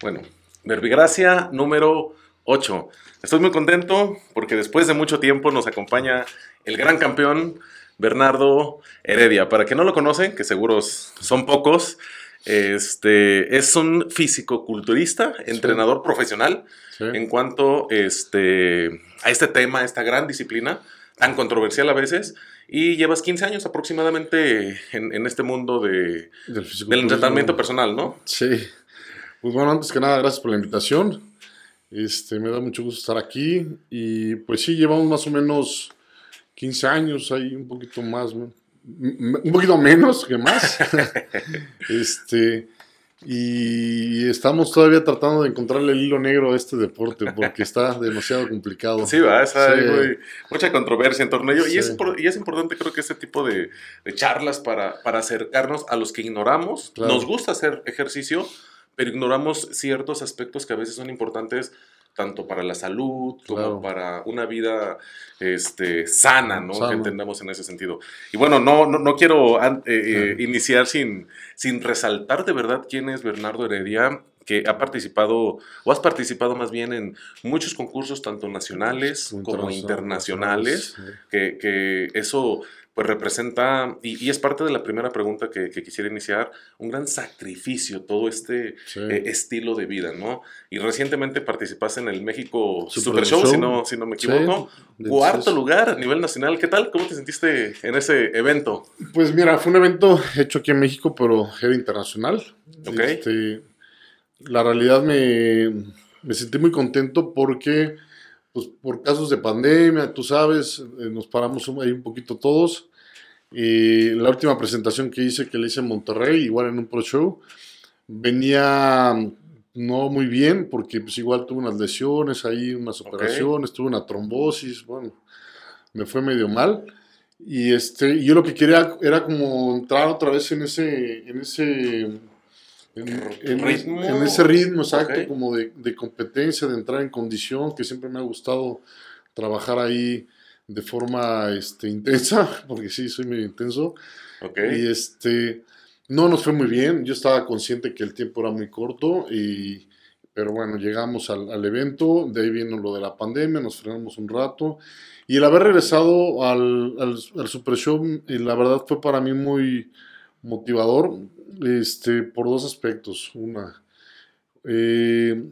Bueno, Verbigracia número 8. Estoy muy contento porque después de mucho tiempo nos acompaña el gran campeón Bernardo Heredia. Para que no lo conocen, que seguros son pocos, este, es un físico-culturista, entrenador profesional Sí. en cuanto este, a este tema, esta gran disciplina, tan controversial a veces, y llevas 15 años aproximadamente en, en este mundo de, Del del entrenamiento personal, ¿no? Sí. Pues bueno, antes que nada, gracias por la invitación. Este, me da mucho gusto estar aquí. Y pues sí, llevamos más o menos 15 años, ahí un poquito más, un poquito menos que más. este, y estamos todavía tratando de encontrarle el hilo negro a este deporte porque está demasiado complicado. Sí, va, Sí. hay muy- mucha controversia en torno a ello. Y, es, y importante, creo que este tipo de, de charlas para, para acercarnos a los que ignoramos. Claro. Nos gusta hacer ejercicio, pero ignoramos ciertos aspectos que a veces son importantes tanto para la salud como Claro. para una vida este, sana, ¿no? Sana. Que entendamos en ese sentido. Y bueno, no, no, no quiero eh, eh, iniciar sin, sin resaltar de verdad quién es Bernardo Heredia, que ha participado, o has participado más bien en muchos concursos, tanto nacionales como internacionales, Sí. que, que eso pues representa, y, y es parte de la primera pregunta que, que quisiera iniciar, un gran sacrificio, todo este Sí. eh, estilo de vida, ¿no? Y recientemente participaste en el México Super Super, Show, Show. si no, si no me equivoco. Cuarto lugar a nivel nacional. ¿Qué tal? ¿Cómo te sentiste en ese evento? Pues mira, fue un evento hecho aquí en México, pero era internacional. Ok. Este, la realidad me, me sentí muy contento porque, pues por casos de pandemia, tú sabes, eh, nos paramos ahí un poquito todos. Y la última presentación que hice, que le hice en Monterrey, igual en un pro show, venía no muy bien porque pues igual tuve unas lesiones ahí, unas operaciones, tuve una trombosis, bueno, me fue medio mal. Y este, yo lo que quería era como entrar otra vez en ese, en ese, en, en- ¿Ritmo? en ese ritmo exacto, Ok. como de, de competencia, de entrar en condición, que siempre me ha gustado trabajar ahí de forma este, intensa, porque sí, soy medio intenso. Ok. Y este, no nos fue muy bien. Yo estaba consciente que el tiempo era muy corto, y, pero bueno, llegamos al, al evento. De ahí vino lo de la pandemia, nos frenamos un rato. Y el haber regresado al, al, al Super Show, eh, la verdad fue para mí muy motivador este, por dos aspectos. Una, eh,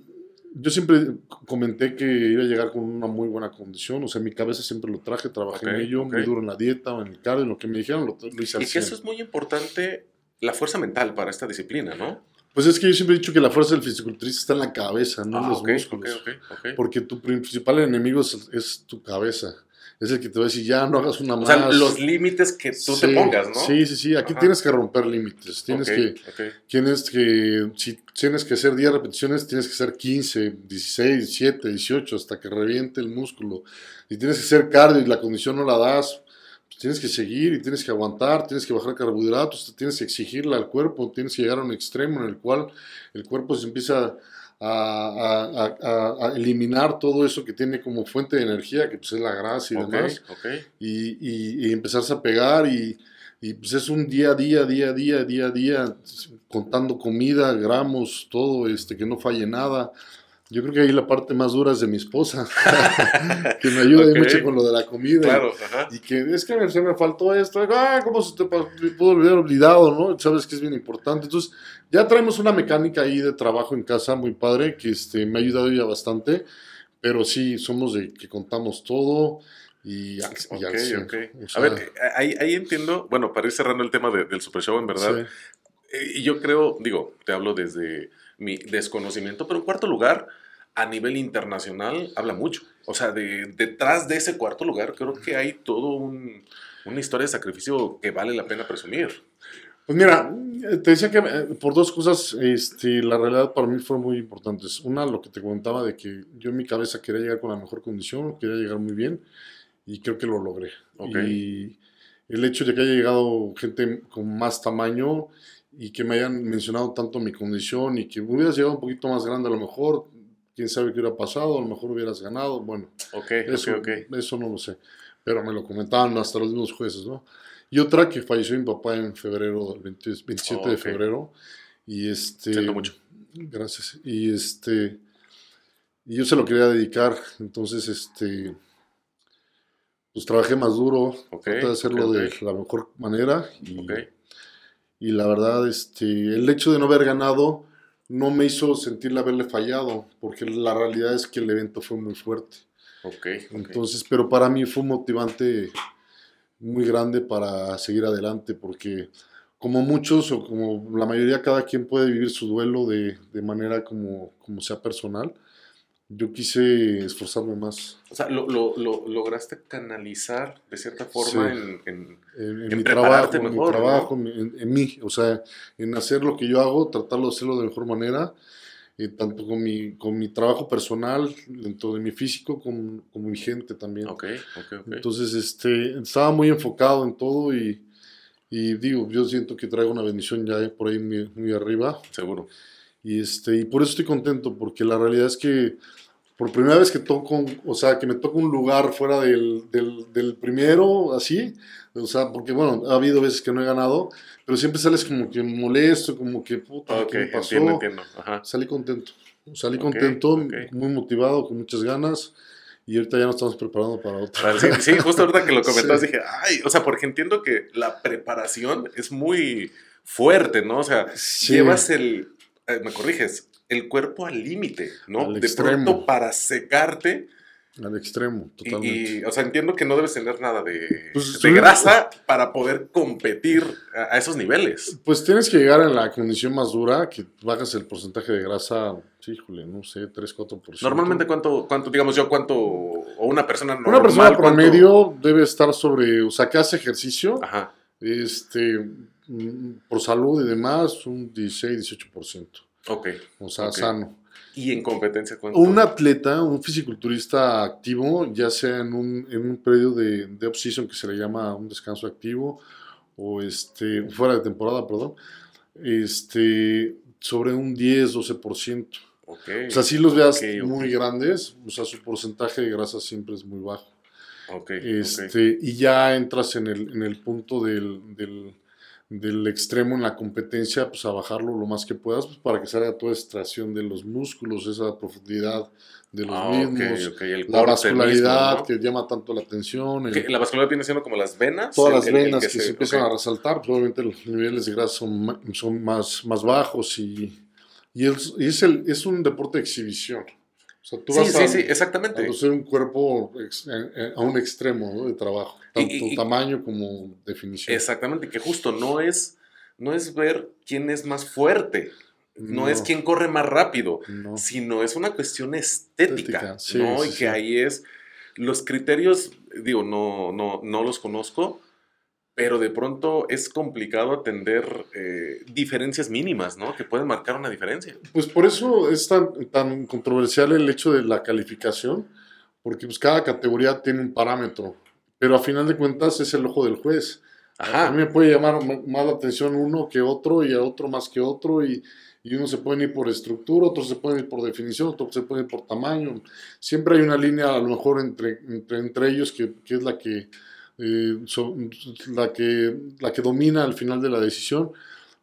yo siempre comenté que iba a llegar con una muy buena condición, o sea, mi cabeza siempre lo traje, trabajé en ello, muy duro en la dieta o en el cardio, en lo que me dijeron lo, lo hice al Y que 100. eso es muy importante, la fuerza mental para esta disciplina, ¿no? Pues es que yo siempre he dicho que la fuerza del fisiculturista está en la cabeza, no en Ah, los ok, músculos. Porque tu principal enemigo es, es tu cabeza. Es el que te va a decir, ya no hagas una O más. sea, los límites que tú te Sí, pongas, ¿no? Sí, sí, sí. Aquí Ajá. tienes que romper límites. Tienes Ok, que, ok. tienes que, si tienes que hacer 10 repeticiones, tienes que hacer 15, 16, 17, 18, hasta que reviente el músculo. Y tienes que hacer cardio y la condición no la das, pues tienes que seguir y tienes que aguantar, tienes que bajar carbohidratos, tienes que exigirle al cuerpo, tienes que llegar a un extremo en el cual el cuerpo se empieza a, a- a- a- a eliminar todo eso que tiene como fuente de energía, que pues es la grasa y demás y, y empezarse a pegar y, y, pues es un día a día, día a día, día a día, contando comida, gramos, todo, este, que no falle nada. Yo creo que ahí la parte más dura es de mi esposa, que me ayuda mucho con lo de la comida. Claro, ajá. Y que es que se me faltó esto, ah, ¿cómo se te pudo haber olvidado, no? Sabes que es bien importante. Entonces, ya traemos una mecánica ahí de trabajo en casa muy padre, que este, me ha ayudado ya bastante, pero sí, somos de que contamos todo y, al- y al Ok, 100. ok. O A ver, eh, ahí, ahí entiendo, bueno, para ir cerrando el tema de- del Super Show, en verdad, sí. eh, y yo creo, digo, te hablo desde mi desconocimiento, pero en cuarto lugar, a nivel internacional, habla mucho. O sea, de, detrás de ese cuarto lugar, creo que hay todo un, una historia de sacrificio que vale la pena presumir. Pues mira, te decía que eh, por dos cosas, este, la realidad para mí fueron muy importantes. Una, lo que te comentaba de que yo en mi cabeza quería llegar con la mejor condición, quería llegar muy bien y creo que lo logré. Ok. Y el hecho de que haya llegado gente con más tamaño y que me hayan mencionado tanto mi condición y que hubieras llegado un poquito más grande a lo mejor, quién sabe qué hubiera pasado, a lo mejor hubieras ganado, bueno, Ok, eso, ok, ok. eso no lo sé, pero me lo comentaban hasta los mismos jueces, ¿no? Y otra que falleció mi papá en febrero, el 20 27 Oh, de febrero, y este... Siento mucho. Gracias. Y este, y yo se lo quería dedicar, entonces este, pues trabajé más duro, Ok, traté de hacerlo de la mejor manera y. y la verdad, este, el hecho de no haber ganado no me hizo sentir haberle fallado, porque la realidad es que el evento fue muy fuerte. Ok, ok. Entonces, pero para mí fue un motivante muy grande para seguir adelante, porque como muchos o como la mayoría, cada quien puede vivir su duelo de, de manera como, como sea personal. Yo quise esforzarme más O sea, lo, lo- lo- lograste canalizar de cierta forma Sí. en, en- en, en mi prepararte trabajo, en mi mejor, ¿no? trabajo, en, mí, o sea, en hacer lo que yo hago, tratarlo de hacerlo de mejor manera, eh, tanto con mi, con mi trabajo personal, dentro de mi físico, como, como mi gente también. Ok, ok, ok. Entonces, este, estaba muy enfocado en todo y, y digo, yo siento que traigo una bendición ya por ahí muy, muy arriba Seguro. Y, este, y por eso estoy contento, porque la realidad es que por primera vez que toco, o sea, que me toca un lugar fuera del, del, del primero, así, o sea, porque bueno, ha habido veces que no he ganado, pero siempre sales como que molesto, como que puta, Ok, ¿qué me pasó? entiendo, entiendo. Ajá. Salí contento, salí Ok, contento, ok. muy motivado, con muchas ganas, y ahorita ya nos estamos preparando para otro. Para el- Sí, sí, justo ahorita que lo comentabas Sí. dije, ay, o sea, porque entiendo que la preparación es muy fuerte, ¿no? O sea, Sí. llevas el, eh, me corriges, el cuerpo al límite, ¿no? Al de extremo. pronto para secarte Al extremo, totalmente. y, o sea, entiendo que no debes tener nada de, Pues, de grasa para poder competir a, a esos niveles. Pues tienes que llegar en la condición más dura, que bajas el porcentaje de grasa, sí, híjole, no sé, 3-4%. Normalmente, ¿cuánto, cuánto, digamos yo, cuánto, o una persona normal, Una persona cuánto- promedio debe estar sobre, o sea, que hace ejercicio, Ajá, este, por salud y demás, un 16-18%. ok. O sea, sano. ¿Y en competencia cuánto? Un atleta, un fisiculturista activo, ya sea en un, en un periodo de, de off-season que se le llama un descanso activo, o este, fuera de temporada, perdón, este, sobre un 10-12%. Ok. O sea, si los veas muy grandes, o sea, su porcentaje de grasa siempre es muy bajo. ok, ok. Este, Y ya entras en el, en el punto del, del, del extremo en la competencia, pues a bajarlo lo más que puedas, pues, para que salga toda extracción de los músculos, esa profundidad de los Ah, mismos, ok, el la vascularidad mismo, ¿no? que llama tanto la atención, el- La vascularidad viene siendo como las venas. todas el- las el venas que, se, empiezan a resaltar, pues, obviamente los niveles de grasa son, son más, más bajos y, y, es, y es, el, es un deporte de exhibición. O sea, tú Sí, vas sí, a, sí, exactamente. a un cuerpo ex- eh, eh, a un extremo ¿no? de trabajo, tanto y- y- tamaño como definición. Exactamente, que justo no es, no es ver quién es más fuerte, no, es quién corre más rápido, no. sino es una cuestión estética, Estética, ¿no? y que ahí es, los criterios, digo, no, no, no los conozco, pero de pronto es complicado atender eh, diferencias mínimas, ¿no? Que pueden marcar una diferencia. Pues por eso es tan, tan controversial el hecho de la calificación, porque pues cada categoría tiene un parámetro, pero a final de cuentas es el ojo del juez. A Ajá. mí me puede llamar ma- más la atención uno que otro y a otro más que otro y, y uno se puede ir por estructura, otro se puede ir por definición, otro se puede ir por tamaño. Siempre hay una línea a lo mejor entre, entre, entre ellos que, que es la que, eh, son- la que la que domina al final de la decisión,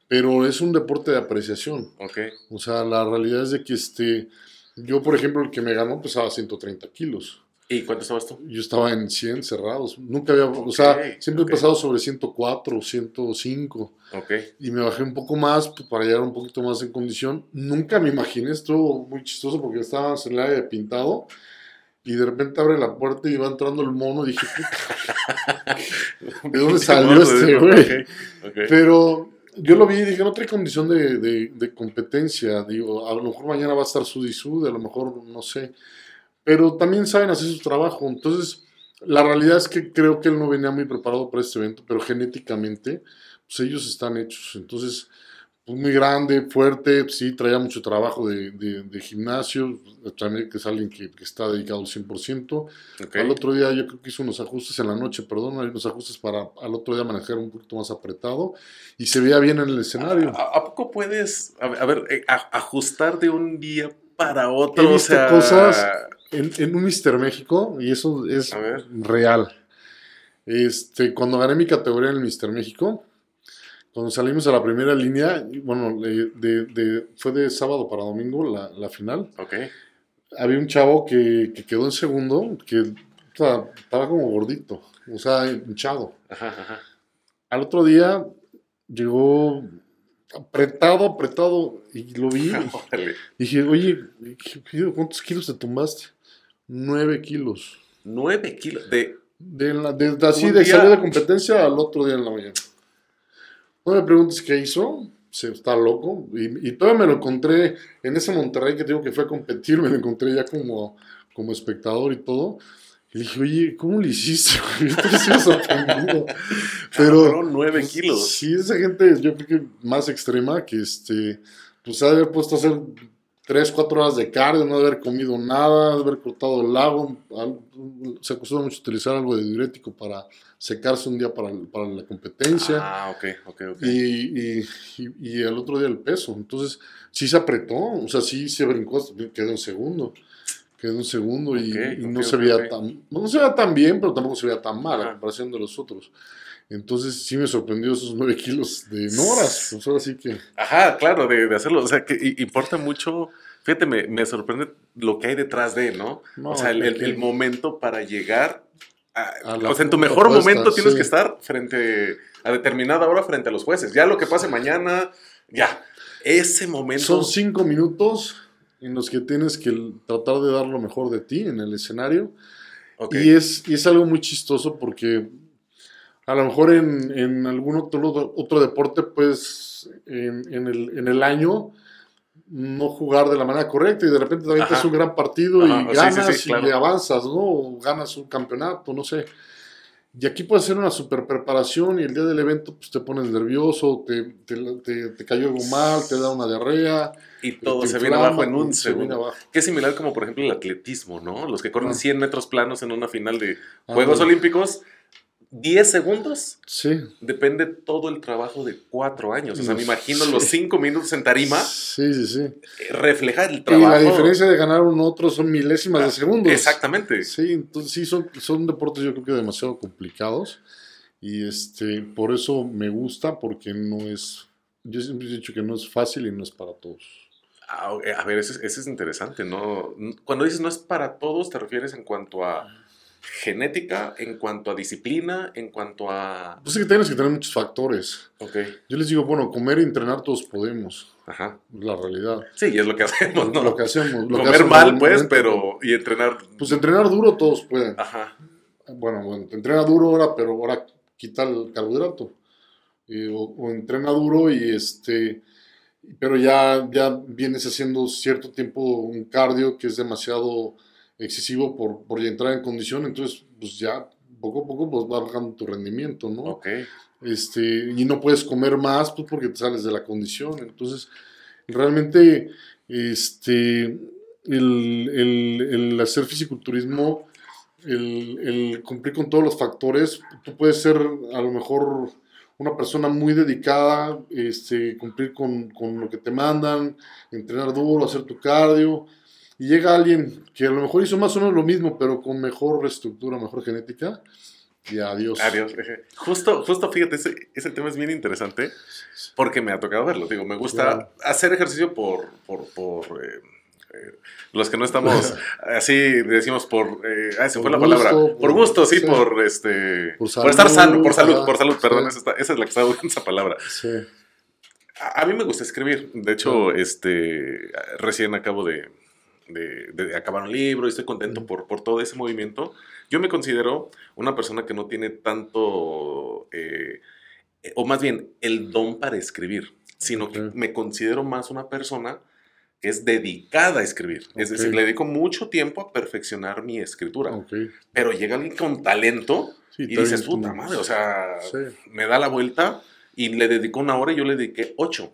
pero es un deporte de apreciación. Ok. O sea, la realidad es de que este, yo, por ejemplo, el que me ganó pesaba 130 kilos. ¿Y cuánto estabas tú? Yo estaba en 100 cerrados. Nunca había, o sea, siempre ok. he pasado sobre 104, 105. Ok. Y me bajé un poco más pues, para llegar un poquito más en condición. Nunca me imaginé, estuvo muy chistoso porque estábamos en el área de pintado. Y de repente abre la puerta y va entrando el mono. Y dije, "Puta, ¿de dónde salió este güey? Pero yo lo vi y dije, no trae condición de, de- de competencia. Digo, a lo mejor mañana va a estar sud y sud, a lo mejor no sé. Pero también saben hacer su trabajo. Entonces, la realidad es que creo que él no venía muy preparado para este evento, pero genéticamente, pues ellos están hechos. Entonces, muy grande, fuerte, sí, traía mucho trabajo de, de- de gimnasio, también que es alguien que, que está dedicado al 100%. Ok. Al otro día yo creo que hizo unos ajustes en la noche, perdón, unos ajustes para al otro día manejar un poquito más apretado y se veía bien en el escenario. ¿A, a poco puedes, a a ver, eh, a- ajustar de un día para otro? He o visto sea, cosas En, en un Mister México, y eso es A real. Este, cuando gané mi categoría en el Mister México, Cuando salimos a la primera línea, y bueno, de, de- de- fue de sábado para domingo la, la final. Ok. Había un chavo que, que quedó en segundo, que o sea, estaba como gordito, o sea, hinchado. Ajá, ajá. Al otro día llegó apretado, apretado, y lo vi. Órale. Dije, oye. ¿cuántos kilos te tomaste? Nueve kilos. Nueve kilos de. De, la, de, de así, de salir de competencia al otro día en la mañana. No me preguntes qué hizo, se está loco. Y, y todavía me lo encontré en ese Monterrey que digo que fue a competir, me lo encontré ya como, como espectador y todo. Y le dije, oye, ¿cómo lo hiciste? Yo estoy sorprendido. Pero Cabrón, nueve kilos. Sí, esa gente, yo creo que más extrema, que este, pues ha de haber puesto a hacer 3, 4 horas de cardio, no de haber comido nada, de haber cortado el lago. Se acostumbra mucho utilizar algo de diurético para secarse un día para, para la competencia. Ah, ok, ok, ok. Y, y, y, y el otro día el peso. Entonces, sí se apretó, o sea, sí se brincó, quedó en segundo. Quedó en segundo y, no se veía tan, no se veía tan bien, pero tampoco se veía tan mal a comparación de los otros. Entonces sí me sorprendió esos 9 kilos de Noras. Pues ahora sí que. Ajá, claro, de, de hacerlo. O sea, que importa mucho. Fíjate, me, me sorprende lo que hay detrás de, ¿no? No, o sea, el, el- momento para llegar. A, A la sea, en tu mejor momento tienes sí. que estar frente a determinada hora frente a los jueces. Ya lo que pase mañana, ya. Ese momento. Son 5 minutos en los que tienes que tratar de dar lo mejor de ti en el escenario. Y, es, y es algo muy chistoso porque a lo mejor en, en algún otro, otro deporte, pues en, en el, en el año no jugar de la manera correcta y de repente también es un gran partido Ajá, y sí, sí, ganas sí, y claro. avanzas, ¿no? O ganas un campeonato, no sé. Y aquí puede ser una super preparación y el día del evento pues te pones nervioso, te, te, te- te cayó algo mal, te da una diarrea. y todo se viene abajo en un y se segundo. abajo. Que es similar como, por ejemplo, el atletismo, ¿no? Los que corren Ah. 100 metros planos en una final de Ah, Juegos bueno. Olímpicos, 10 segundos Sí. depende todo el trabajo de cuatro años. O sea, me imagino sí. los cinco minutos en tarima, Sí, sí, sí. eh, reflejar el Y trabajo. la diferencia de ganar un otro son milésimas de segundos. Exactamente. Sí, entonces sí, son, son deportes yo creo que demasiado complicados. Y este, por eso me gusta, porque no es. Yo siempre he dicho que no es fácil y no es para todos. Ah, A ver, eso es, eso es interesante, ¿no? Cuando dices no es para todos, te refieres en cuanto a genética, en cuanto a disciplina, en cuanto a... Pues es que tienes que tener muchos factores. Ok, Yo les digo, bueno, comer y entrenar todos podemos. ajá. La realidad. Sí, es lo que hacemos, ¿no? Lo que hacemos. Lo que Comer mal, pues, pero... Y entrenar... Pues entrenar duro todos pueden. Ajá. Bueno, bueno, entrena duro ahora, pero ahora quita el carbohidrato. Eh, o, o entrena duro y este, pero ya, ya vienes haciendo cierto tiempo un cardio que es demasiado excesivo por, por entrar en condición, entonces pues ya poco a poco pues va bajando tu rendimiento, ¿no? Ok. Este, y no puedes comer más pues porque te sales de la condición, entonces realmente este, el, el, el hacer fisiculturismo el, el cumplir con todos los factores. Tú puedes ser a lo mejor una persona muy dedicada, este, cumplir con, con lo que te mandan, entrenar duro, hacer tu cardio. Y llega alguien que a lo mejor hizo más o menos lo mismo, pero con mejor estructura, mejor genética. Y adiós. Adiós. Justo, justo fíjate, ese, ese tema es bien interesante porque me ha tocado verlo. Digo, me gusta Claro. hacer ejercicio por, por, por eh, eh, los que no estamos así, decimos por, eh, ay, se Por fue la palabra, por, gusto, sí, sí. por este, Por por, estar salud, sano, por salud, por salud, perdón, sí. esa, esa es la que estaba buscando esa palabra. Sí. A, a mí me gusta escribir. De hecho, este, recién acabo de, de- de acabar un libro y estoy contento por, por todo ese movimiento. Yo me considero una persona que no tiene tanto, eh, eh, o más bien, el don para escribir, sino que Ok. me considero más una persona que es dedicada a escribir. Es Ok. decir, le dedico mucho tiempo a perfeccionar mi escritura. Ok. Pero llega alguien con talento Sí, y dices, puta madre, o sea, Sí. me da la vuelta y le dedicó una hora y yo le dediqué ocho.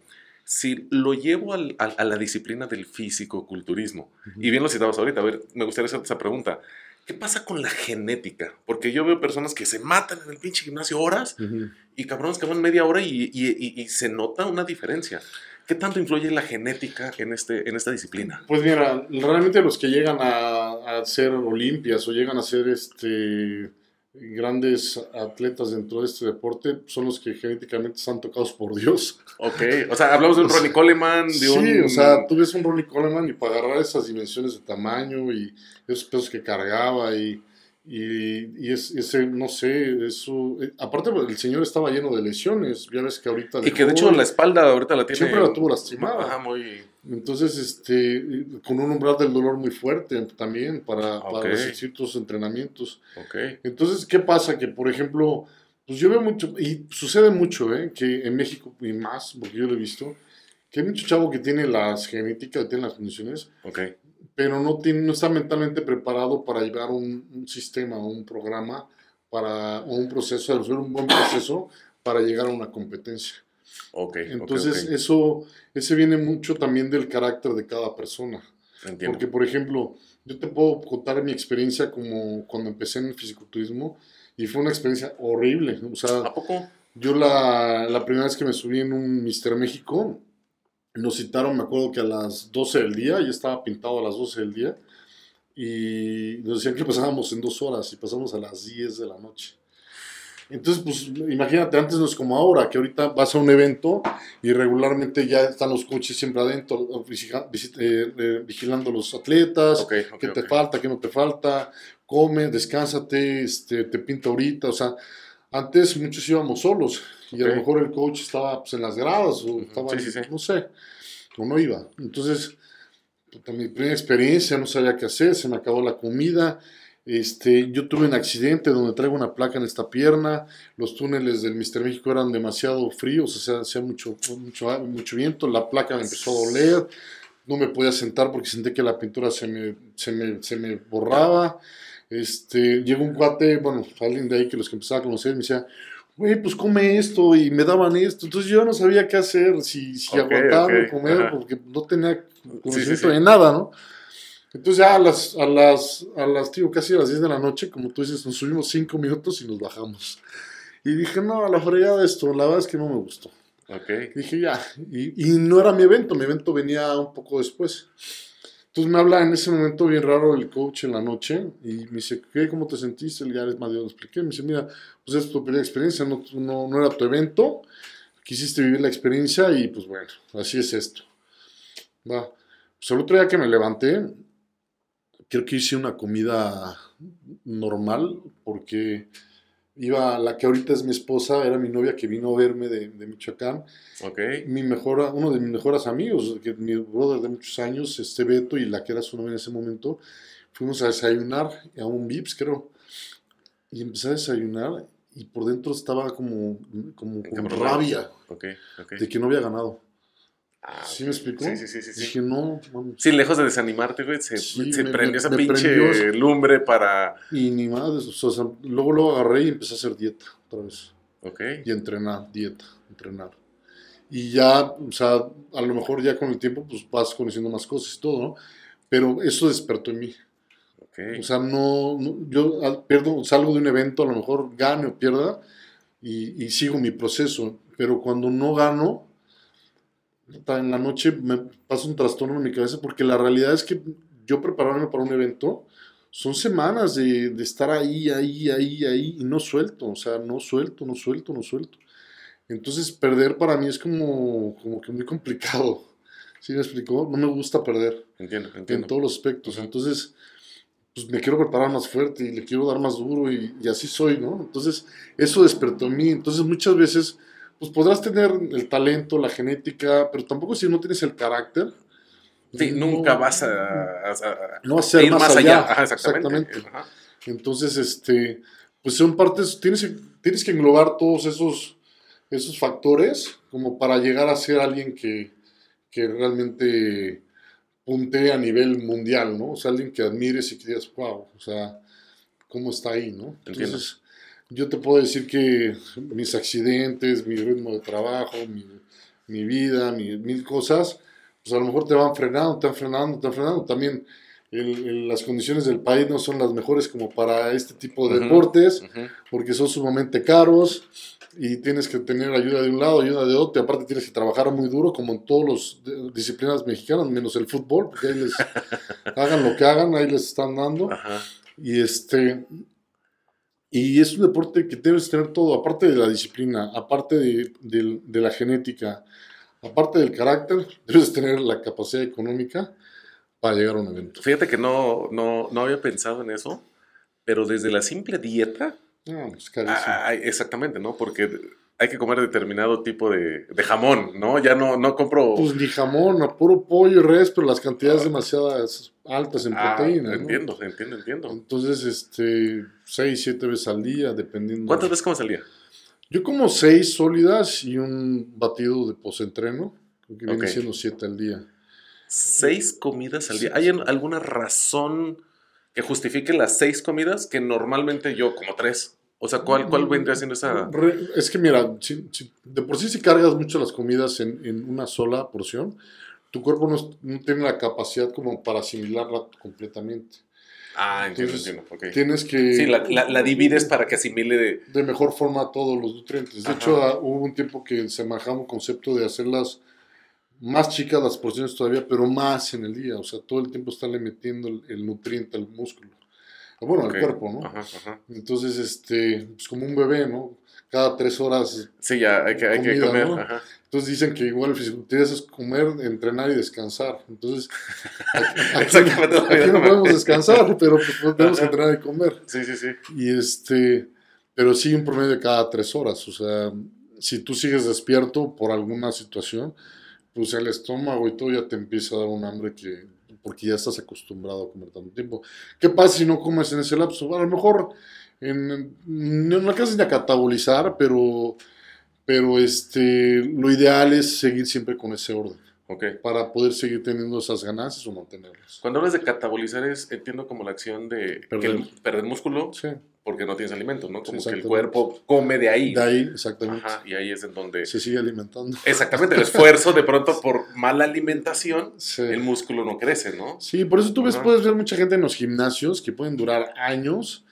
Si lo llevo al- a la disciplina del físico-culturismo, y bien lo citabas ahorita, a ver, me gustaría hacerte esa pregunta. ¿Qué pasa con la genética? Porque yo veo personas que se matan en el pinche gimnasio horas Ujú. y cabrones que van media hora y, y- y- y se nota una diferencia. ¿Qué tanto influye la genética en, este, en esta disciplina? Pues mira, realmente los que llegan a, a hacer Olimpias o llegan a ser este grandes atletas dentro de este deporte son los que genéticamente están tocados por Dios. Ok, o sea, hablamos de un Ronnie Coleman, de sí, un... o sea, tú ves un Ronnie Coleman y para agarrar esas dimensiones de tamaño y esos pesos que cargaba y, y, y es, ese, no sé, eso... eh, aparte, el señor estaba lleno de lesiones, ya ves que ahorita... Y que de hecho la espalda ahorita la tiene... Siempre la tuvo lastimada. Ajá, muy... Entonces, este, con un umbral del dolor muy fuerte también para, Ok. para ciertos entrenamientos. Ok. Entonces, ¿qué pasa? Que, por ejemplo, pues yo veo mucho, y sucede mucho, ¿eh? Que en México, y más, porque yo lo he visto, que hay mucho chavo que tiene las genéticas, tiene las condiciones, Ok. Pero no, tiene, no está mentalmente preparado para llevar un, un sistema o un programa para, o un proceso, a un buen proceso para llegar a una competencia. Ok. ok, Entonces, eso, ese viene mucho también del carácter de cada persona. Entiendo. Porque, por ejemplo, yo te puedo contar mi experiencia como cuando empecé en el fisiculturismo y fue una experiencia horrible. O sea, ¿A poco? yo la, la primera vez que me subí en un Mister México, nos citaron, me acuerdo que a las 12 del día, ya estaba pintado a las 12 del día, y nos decían que pasábamos en dos horas y pasamos a las 10 de la noche. Entonces, pues imagínate, antes no es como ahora, que ahorita vas a un evento y regularmente ya están los coaches siempre adentro, eh, eh, vigilando los atletas, Ok, ok, qué te falta, qué no te falta, come, descánsate, este, te pinta ahorita, o sea, antes muchos íbamos solos y a Ok. lo mejor el coach estaba pues, en las gradas o estaba, Sí, sí, sí. no sé, o no iba. Entonces, puta, mi primera experiencia, no sabía qué hacer, se me acabó la comida. Este, yo tuve un accidente donde traigo una placa en esta pierna, los túneles del Mister México eran demasiado fríos, o sea, hacía mucho, mucho, mucho viento, la placa me empezó a doler, no me podía sentar porque sentí que la pintura se me, se me, se me borraba. Este, llegó un cuate, bueno, alguien de ahí que los que empezaba a conocer, me decía, güey, pues come esto, y me daban esto. Entonces yo no sabía qué hacer, si, si Ok, aguantarme ok, comer, ajá. porque no tenía conocimiento sí. de nada, ¿no? Entonces ya a las, a las, a las, tío, casi a las 10 de la noche, como tú dices, nos subimos 5 minutos y nos bajamos. Y dije, no, a la fregada esto, la verdad es que no me gustó. Ok. Dije, ya, y, y no era mi evento, mi evento venía un poco después. Entonces me habla en ese momento bien raro el coach en la noche y me dice, ¿qué? ¿Cómo te sentiste? El más, yo lo expliqué. Me dice, mira, pues es tu primera experiencia, no, no, no era tu evento, quisiste vivir la experiencia y pues bueno, así es esto. Va. Pues el otro día que me levanté, creo que hice una comida normal porque iba, la que ahorita es mi esposa, era mi novia que vino a verme de, de Michoacán Ok. mi mejor, uno de mis mejores amigos, que mi brother de muchos años, este Beto, y la que era su novia en ese momento, fuimos a desayunar a un Vips, creo. Y empecé a desayunar y por dentro estaba como, como con rabia de que no había ganado. Ah, ¿Sí me explicó? Sí, sí, sí, sí. Dije, no, mames. Sí, lejos de desanimarte, güey, se, Sí, se me- prendió me- esa me pinche prendió. lumbre para... Y ni más, o sea, luego lo agarré y empecé a hacer dieta otra vez. Ok. y entrenar, dieta, entrenar. Y ya, o sea, a lo mejor ya con el tiempo pues vas conociendo más cosas y todo, ¿no? Pero eso despertó en mí. Ok. O sea, no, no- yo ah, pierdo, salgo de un evento, a lo mejor gane o pierda y, y sigo mi proceso, pero cuando no gano, en la noche me pasa un trastorno en mi cabeza porque la realidad es que yo prepararme para un evento son semanas de, de estar ahí, ahí, ahí, ahí y no suelto, o sea, no suelto, no suelto, no suelto. Entonces perder para mí es como, como que muy complicado. ¿Sí me explicó? No me gusta perder Entiendo, en entiendo. todos los aspectos. Entonces, pues me quiero preparar más fuerte y le quiero dar más duro y, y así soy, ¿no? Entonces, eso despertó en mí. Entonces, muchas veces, pues podrás tener el talento, la genética, pero tampoco si no tienes el carácter. Sí, no- nunca vas a, a- a- No vas a ser ir más, allá. Ajá, exactamente. Exactamente. Ajá. Entonces, este, pues son partes, tienes, que- tienes que englobar todos esos, esos factores como para llegar a ser alguien que, que realmente puntee a nivel mundial, ¿no? O sea, alguien que admires y que digas, wow, o sea, ¿cómo está ahí, no? Entonces, yo te puedo decir que mis accidentes, mi ritmo de trabajo, mi, mi vida, mi- mil cosas, pues a lo mejor te van frenando, te van frenando, te van frenando. También el- el- las condiciones del país no son las mejores como para este tipo de deportes, Ujú. porque son sumamente caros y tienes que tener ayuda de un lado, ayuda de otro, y aparte tienes que trabajar muy duro, como en todas las disciplinas mexicanas, menos el fútbol, porque ahí les hagan lo que hagan, ahí les están dando. Ajá. Y este Y es un deporte que debes tener todo, aparte de la disciplina, aparte de, de- de la genética, aparte del carácter, debes tener la capacidad económica para llegar a un evento. Fíjate que no, no, no había pensado en eso, pero desde la simple dieta, Ah, pues carísimo. ah, exactamente, ¿no? Porque hay que comer determinado tipo de, de jamón, ¿no? Ya no, no compro... Pues ni jamón, a puro pollo y res, pero las cantidades demasiado altas en Ah, proteína. ¿no? entiendo, entiendo, entiendo. Entonces, este, seis, siete veces al día, dependiendo. ¿Cuántas veces comes al día? Yo como seis sólidas y un batido de postentreno, que viene siendo siete al día. Seis comidas al día. ¿Hay alguna razón que justifique las seis comidas que normalmente yo como tres? O sea, ¿cuál, cuál vendría siendo esa...? Es que mira, si- si- de por sí si cargas mucho las comidas en, en una sola porción, tu cuerpo no, es- no tiene la capacidad como para asimilarla completamente. Ah, entiendo, Entonces, entiendo. ok. Tienes que... Sí, la, la- la divides para que asimile de... de mejor forma todos los nutrientes. De Ajá. hecho, ah, hubo un tiempo que se manejaba un concepto de hacerlas más chicas las porciones todavía, pero más en el día. O sea, todo el tiempo estarle metiendo el, el nutriente al músculo. O Bueno, al cuerpo, ¿no? Ajá, ajá. Entonces, este, pues como un bebé, ¿no? Cada tres horas. Sí, ya, hay que, hay que comer. ¿no? Ajá. Entonces dicen que igual el fisiculturismo es comer, entrenar y descansar. Entonces, aquí, aquí- Exactamente. aquí no podemos descansar, pero pues, podemos Ajá. entrenar y comer. Sí, sí, sí. Y este, pero sí un promedio de cada tres horas. O sea, si tú sigues despierto por alguna situación, pues el estómago y todo ya te empieza a dar un hambre que, porque ya estás acostumbrado a comer tanto tiempo. ¿Qué pasa si no comes en ese lapso? A lo mejor en, no no alcanzas ni a catabolizar, pero, pero este, lo ideal es seguir siempre con ese orden Ok. para poder seguir teniendo esas ganancias o mantenerlas. Cuando hablas de catabolizar es, entiendo como la acción de que Perder. el- perder músculo Sí, porque no tienes alimento, ¿no? Como que el cuerpo come de ahí. de ahí, exactamente. Ajá, y ahí es en donde... Se sigue alimentando. Exactamente, el esfuerzo de pronto por mala alimentación, Sí. el músculo no crece, ¿no? Sí, por eso tú ves, puedes ver mucha gente en los gimnasios que pueden durar años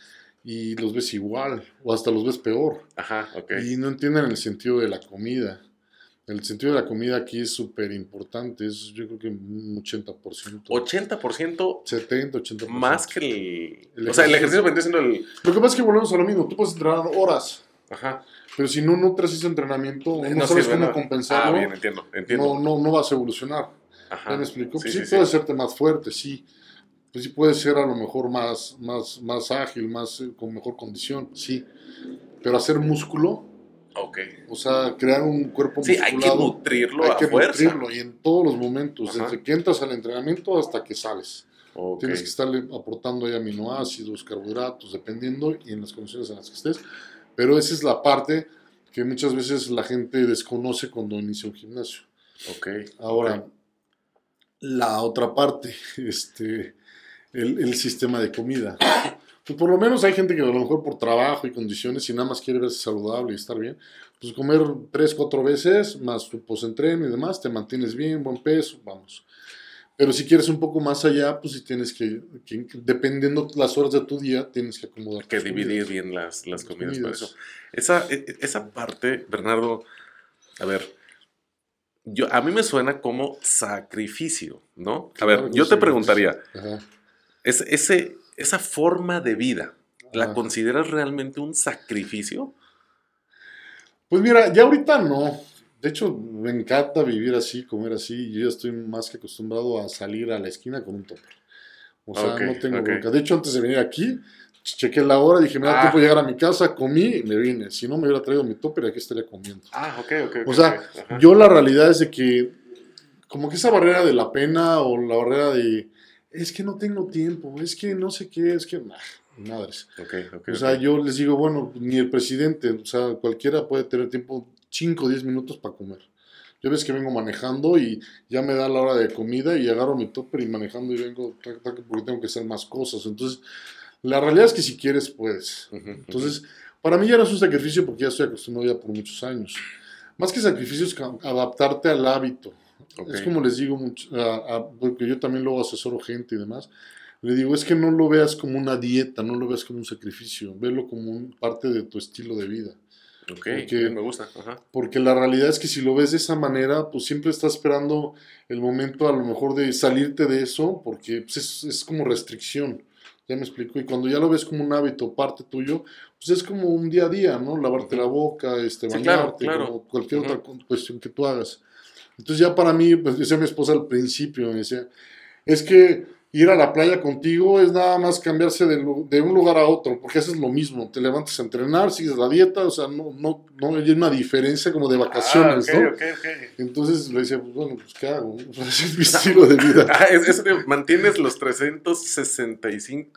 y los ves igual o hasta los ves peor. Ajá, ok. Y no entienden el sentido de la comida. El sentido de la comida aquí es súper importante, es yo creo que un 80%. 80% 70, 80%. más que el... El o sea, el ejercicio. vendría siendo el... Lo que pasa es que volvemos a lo mismo, tú puedes entrenar horas, Ajá. pero si no nutres ese entrenamiento no, No sabes cómo no. compensarlo, Ah, bien, entiendo, entiendo. no, no, no vas a evolucionar. Ajá. ¿Ya me explico? Sí, Sí, sí, sí. puede serte más fuerte, sí. Pues sí puede ser a lo mejor más, más, más ágil, más eh, con mejor condición, sí. Pero hacer músculo, Ok. o sea, crear un cuerpo Sí, hay que nutrirlo hay a que fuerza. nutrirlo y en todos los momentos, Ajá. desde que entras al entrenamiento hasta que sales. Ok. Tienes que estarle aportando ahí aminoácidos, carbohidratos, dependiendo y en las condiciones en las que estés. Pero esa es la parte que muchas veces la gente desconoce cuando inicia un gimnasio. Ok. Ahora, Ok. la otra parte, este, el, el sistema de comida. Pues por lo menos hay gente que a lo mejor por trabajo y condiciones y nada más quiere verse saludable y estar bien, pues comer tres, cuatro veces, más tu post-entreno y demás, te mantienes bien, buen peso, vamos. Pero si quieres un poco más allá, pues sí tienes que, que- dependiendo las horas de tu día, tienes que acomodar. que dividir comidas. bien las, las Las comidas. Por comidas. eso. Esa, e- e- esa parte, Bernardo, a ver, yo, a mí me suena como sacrificio, ¿no? A Claro ver, yo te preguntaría, Ajá. ¿es, ese, ¿esa forma de vida la Ajá. consideras realmente un sacrificio? Pues mira, ya ahorita no. De hecho, me encanta vivir así, comer así. Yo ya estoy más que acostumbrado a salir a la esquina con un topper. O sea, no tengo ok. bronca. De hecho, antes de venir aquí, chequé la hora, dije, me da Ah. tiempo de llegar a mi casa, comí y me vine. Si no, me hubiera traído mi topper y aquí estaría comiendo. Ah, ok, ok. O sea, yo la realidad es de que, como que esa barrera de la pena o la barrera de, es que no tengo tiempo, es que no sé qué, es que, nah, madres. Ok, ok. O sea, ok. yo les digo, bueno, ni el presidente, o sea, cualquiera puede tener tiempo 5 o 10 minutos para comer. Yo ves que vengo manejando y ya me da la hora de comida y agarro mi topper y manejando y vengo porque tengo que hacer más cosas. Entonces, la realidad es que si quieres, puedes. Entonces, para mí ya no es un sacrificio porque ya estoy acostumbrado ya por muchos años. Más que sacrificio es ca- adaptarte al hábito. Es como les digo, mucho, a- a- porque yo también luego asesoro gente y demás. Le digo, es que no lo veas como una dieta, no lo veas como un sacrificio, velo como un parte de tu estilo de vida. Ok, porque- me gusta. Ajá. Porque la realidad es que si lo ves de esa manera, pues siempre estás esperando el momento a lo mejor de salirte de eso, porque pues, es, es como restricción. Ya me explico. Y cuando ya lo ves como un hábito, parte tuyo, pues es como un día a día, ¿no? Lavarte la boca, este, Sí, claro, bañarte, claro. como cualquier Ujú. otra cu- cuestión que tú hagas. Entonces ya para mí, pues decía mi esposa al principio, me decía, es que ir a la playa contigo es nada más cambiarse de, de un lugar a otro, porque haces lo mismo, te levantas a entrenar, sigues la dieta, o sea, no, no, no hay una diferencia como de vacaciones, Ah, ok, ¿no? ok, ok. Entonces le decía, pues bueno, pues ¿qué hago? Pues, ese es mi estilo de vida. Ah, es- de- ¿Mantienes los 365?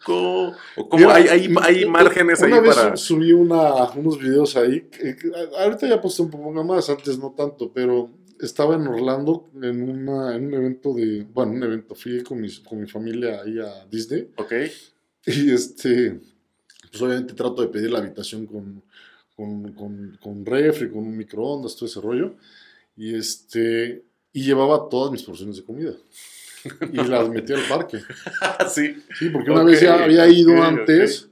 ¿O cómo? Mira, hay, hay, hay una márgenes ahí vez para...? subí una, unos videos ahí, que- que ahorita ya posté un poco más, antes no tanto, pero estaba en Orlando en, una, en un evento de, bueno, un evento, fui con, mis, con mi familia ahí a Disney Ok. y este, pues obviamente trato de pedir la habitación con, con, con, con refri, con un microondas, todo ese rollo, y este, y llevaba todas mis porciones de comida. Y las metí al parque. sí. Sí, porque una Ok, vez ya había ido ok, antes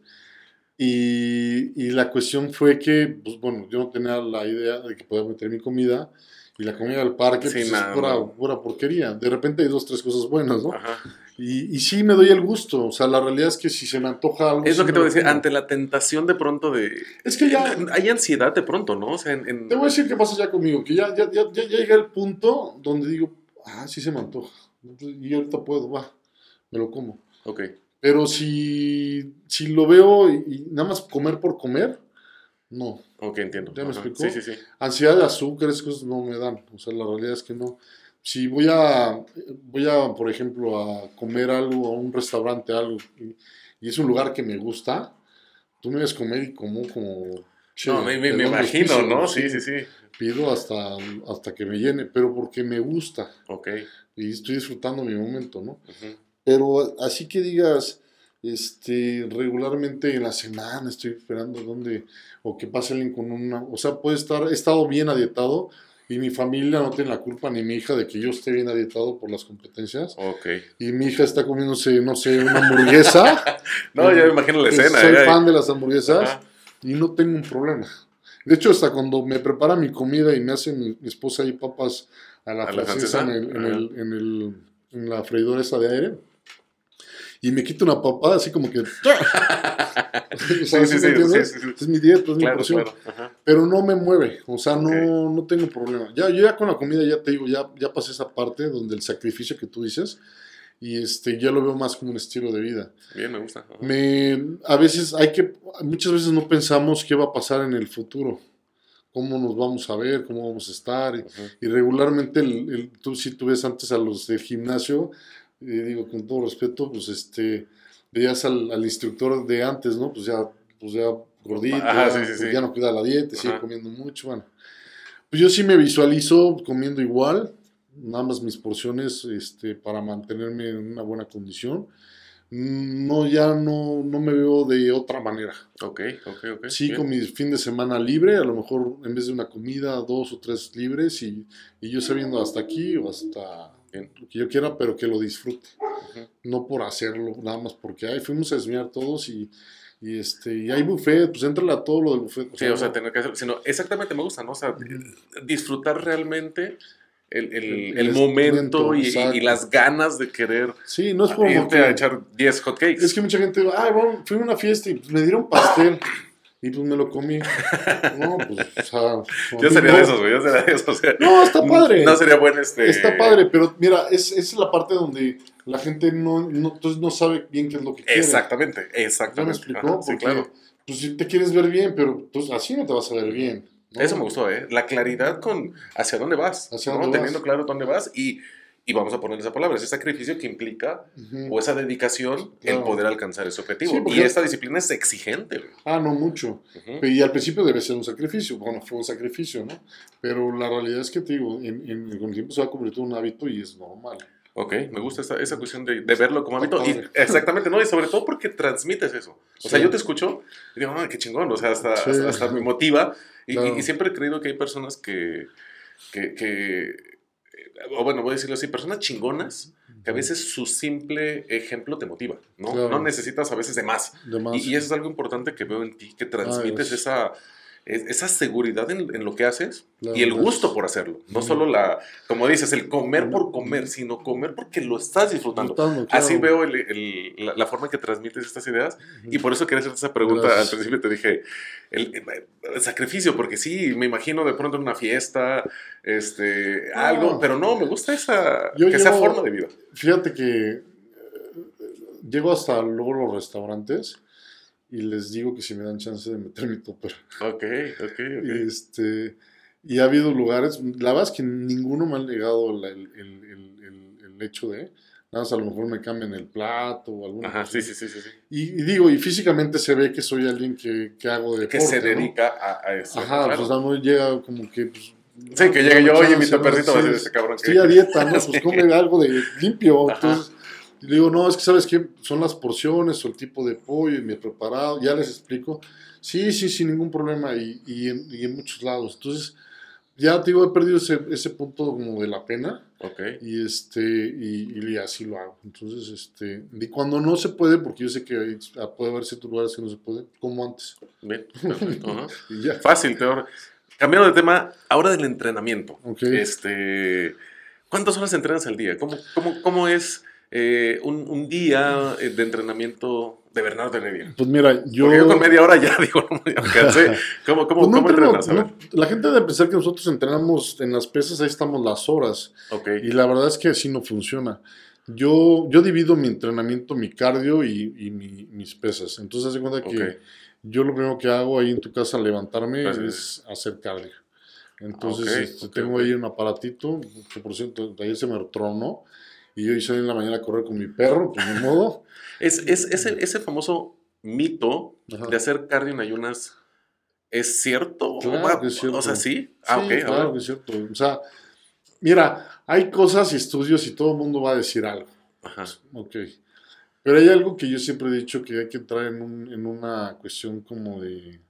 y, y la cuestión fue que, pues bueno, yo no tenía la idea de que podía meter mi comida y la comida del parque Sí, pues, nada, es pura, no. pura porquería. De repente hay dos, tres cosas buenas, ¿no? Ajá. Y, y sí me doy el gusto, o sea, la realidad es que si se me antoja algo... Es lo sí que te voy a decir, ante la tentación de pronto de... Es que ya, Hay ansiedad de pronto, ¿no? O sea, en... en- te voy a decir qué pasa ya conmigo, que ya, ya, ya, ya, llegué al punto donde digo, ah, sí se me antoja. Y ahorita puedo, va, me lo como. Ok. Pero si, si lo veo y, y nada más comer por comer, no. Ok, entiendo. ¿Ya me explicó? Sí, sí, sí. Ansiedad de azúcar, esas cosas no me dan. O sea, la realidad es que no. Si voy a, voy a, por ejemplo, a comer algo a un restaurante, algo, y, y es un lugar que me gusta, tú me ves comer y como como... che, No, me, me- me imagino, auspicio, ¿no? Sí, sí, sí. Pido hasta, hasta que me llene, pero porque me gusta Ok. y estoy disfrutando mi momento, ¿no? Ujú. Pero así que digas, este, regularmente en la semana estoy esperando dónde, o que pase alguien con una, o sea, puede estar, he estado bien adietado y mi familia no tiene la culpa ni mi hija de que yo esté bien adietado por las competencias Ok. y mi hija está comiéndose, no sé, una hamburguesa. No, ya me imagino la que escena. Soy ya- fan de las hamburguesas Ajá. y no tengo un problema. De hecho, hasta cuando me prepara mi comida y me hace mi, mi esposa ahí papas a la, ¿A la francesa, en, francesa? el- en, el- en el- en la freidora esa de aire, y me quita una papada así como que... Es mi dieta, es mi Claro, porción. claro. Pero no me mueve, o sea, no, Ok. no tengo problema. Ya, yo ya con la comida, ya te digo, ya, ya pasé esa parte donde el sacrificio que tú dices, y este, ya lo veo más como un estilo de vida. Bien, me gusta. Ajá. Me, a veces hay que, muchas veces no pensamos qué va a pasar en el futuro, cómo nos vamos a ver, cómo vamos a estar. Y regularmente, el, el- tú, si tú ves antes a los del gimnasio, eh, digo con todo respeto, pues este, veías al, al instructor de antes, ¿no? Pues ya, pues ya gordito, Ajá, ya, sí, sí, pues sí. ya no cuida la dieta, sigue Ajá. comiendo mucho, bueno. Pues yo sí me visualizo comiendo igual, nada más mis porciones este, para mantenerme en una buena condición. No, ya no, no me veo de otra manera. Ok, ok, ok. Sí, bien. con mi fin de semana libre, a lo mejor en vez de una comida, dos o tres libres y, y yo sabiendo hasta aquí o hasta. Lo que yo quiera, pero que lo disfrute. No por hacerlo, nada más porque ahí fuimos a desviar todos y, y, este, y hay buffet, pues entra a todo lo del buffet. Sí, o sea, tener que hacer, sino exactamente me gusta, ¿no? O sea, disfrutar realmente el, el- El- el el momento y, las ganas de querer sí, no es como irte que- a echar 10 hotcakes. Es que mucha gente, ay, bueno, fui a una fiesta y pues, me dieron pastel y pues me lo comí. No, pues, o sea. yo sería de esos, güey, yo sería de esos. o sea, No, está padre. No sería buen este... Está padre, pero mira, es, es la parte donde la gente no, no, entonces no sabe bien qué es lo que quiere. Exactamente, ¿Ya me exactamente. explicó? Ajá, sí, Porque, claro. pues si te quieres ver bien, pero pues así no te vas a ver bien. ¿no? Eso me gustó, ¿eh? La claridad con hacia dónde vas, Hacia ¿no? dónde Teniendo vas. claro dónde vas y, y vamos a poner esa palabra, ese sacrificio que implica Ujú. o esa dedicación Claro. el poder alcanzar ese objetivo. Sí, porque- Y esta disciplina es exigente, güey. Ah, no mucho. Y al principio debe ser un sacrificio. Bueno, fue un sacrificio, ¿no? Pero la realidad es que te digo, en, en- con el tiempo se va a convertir en un hábito y es normal. Ok, me gusta esa, esa cuestión de, de verlo como hábito. Y, exactamente, ¿no? Y sobre todo porque transmites eso. O sea, Sí. yo te escucho y digo, ay, qué chingón. O sea, hasta, Sí. hasta, hasta me motiva. Y, Claro. y- y siempre he creído que hay personas que, que, que- o bueno, voy a decirlo así, personas chingonas que a veces su simple ejemplo te motiva, ¿no? Claro. No necesitas a veces de más. De más. Y, y eso es algo importante que veo en ti, que transmites es. esa, es- esa seguridad en, en lo que haces y el gusto por hacerlo. No solo la, como dices, el comer por comer, sino comer porque lo estás disfrutando. Claro. Así veo el- el- la, la forma en que transmites estas ideas y por eso quería hacerte esa pregunta. Gracias. Al principio te dije, el, el sacrificio, porque sí, me imagino de pronto en una fiesta, este, No. algo, pero no, me gusta esa, que llevo- forma de vida. Fíjate que eh, llego hasta luego los restaurantes y les digo que si me dan chance de meter mi topper. Ok, ok, ok. este, y ha habido lugares, la verdad es que ninguno me ha negado la- el, el- el- el- hecho de, nada más a lo mejor me cambian el plato o alguna Ajá, cosa. sí, sí, sí, sí. Y, y digo, y físicamente se ve que soy alguien que, que hago deporte. Que se ¿no? dedica a, a eso. Ajá, claro. pues no llega como que... Pues, Sí, que llegue yo, oye, mi chance, ¿no? topercito va a ser ese cabrón que... Estoy a dieta, ¿no? Pues come algo de limpio. Ajá. Entonces, le digo, no, es que sabes qué, son las porciones o el tipo de pollo y mi preparado, ya les explico. Sí, sí, sin ningún problema y, y, en, y en muchos lados. Entonces, ya te digo, he perdido ese, ese punto como de la pena Ok, y este y, y así lo hago. Entonces, este, y cuando no se puede, porque yo sé que hay- ah, puede haber ciertos lugares que no se puede, como antes. bien, perfecto. ajá. Y ya. Fácil, Teor. Cambiando de tema, ahora del entrenamiento. Ok. Este, ¿Cuántas horas entrenas al día? ¿Cómo, cómo, cómo es eh, un, un día eh, de entrenamiento de Bernardo Heredia? Pues mira, yo... Porque yo con media hora ya digo, no me alcancé. ¿Cómo, cómo, Pues no cómo entreno- entrenas? A ver. no, la gente debe pensar que nosotros entrenamos en las pesas, ahí estamos las horas. Ok, Y la verdad es que así no funciona. Yo, yo divido mi entrenamiento, mi cardio y, y mi- mis pesas. Entonces, haz de cuenta que ok. yo lo primero que hago ahí en tu casa al levantarme Pues, es hacer cardio. Entonces, ok, este, tengo ahí un aparatito, que por cierto, ayer se me tronó. Y yo hice en la mañana a correr con mi perro, pues ni modo. Es, es, ese, ese famoso mito Ajá. de hacer cardio en ayunas, ¿es cierto? Claro Va- que es cierto. O sea, ¿sí? Ah, Sí, ok, a claro que es cierto. O sea, mira, hay cosas y estudios y todo el mundo va a decir algo. Ajá, Ok. Pero hay algo que yo siempre he dicho que hay que entrar en, un- en una cuestión como de,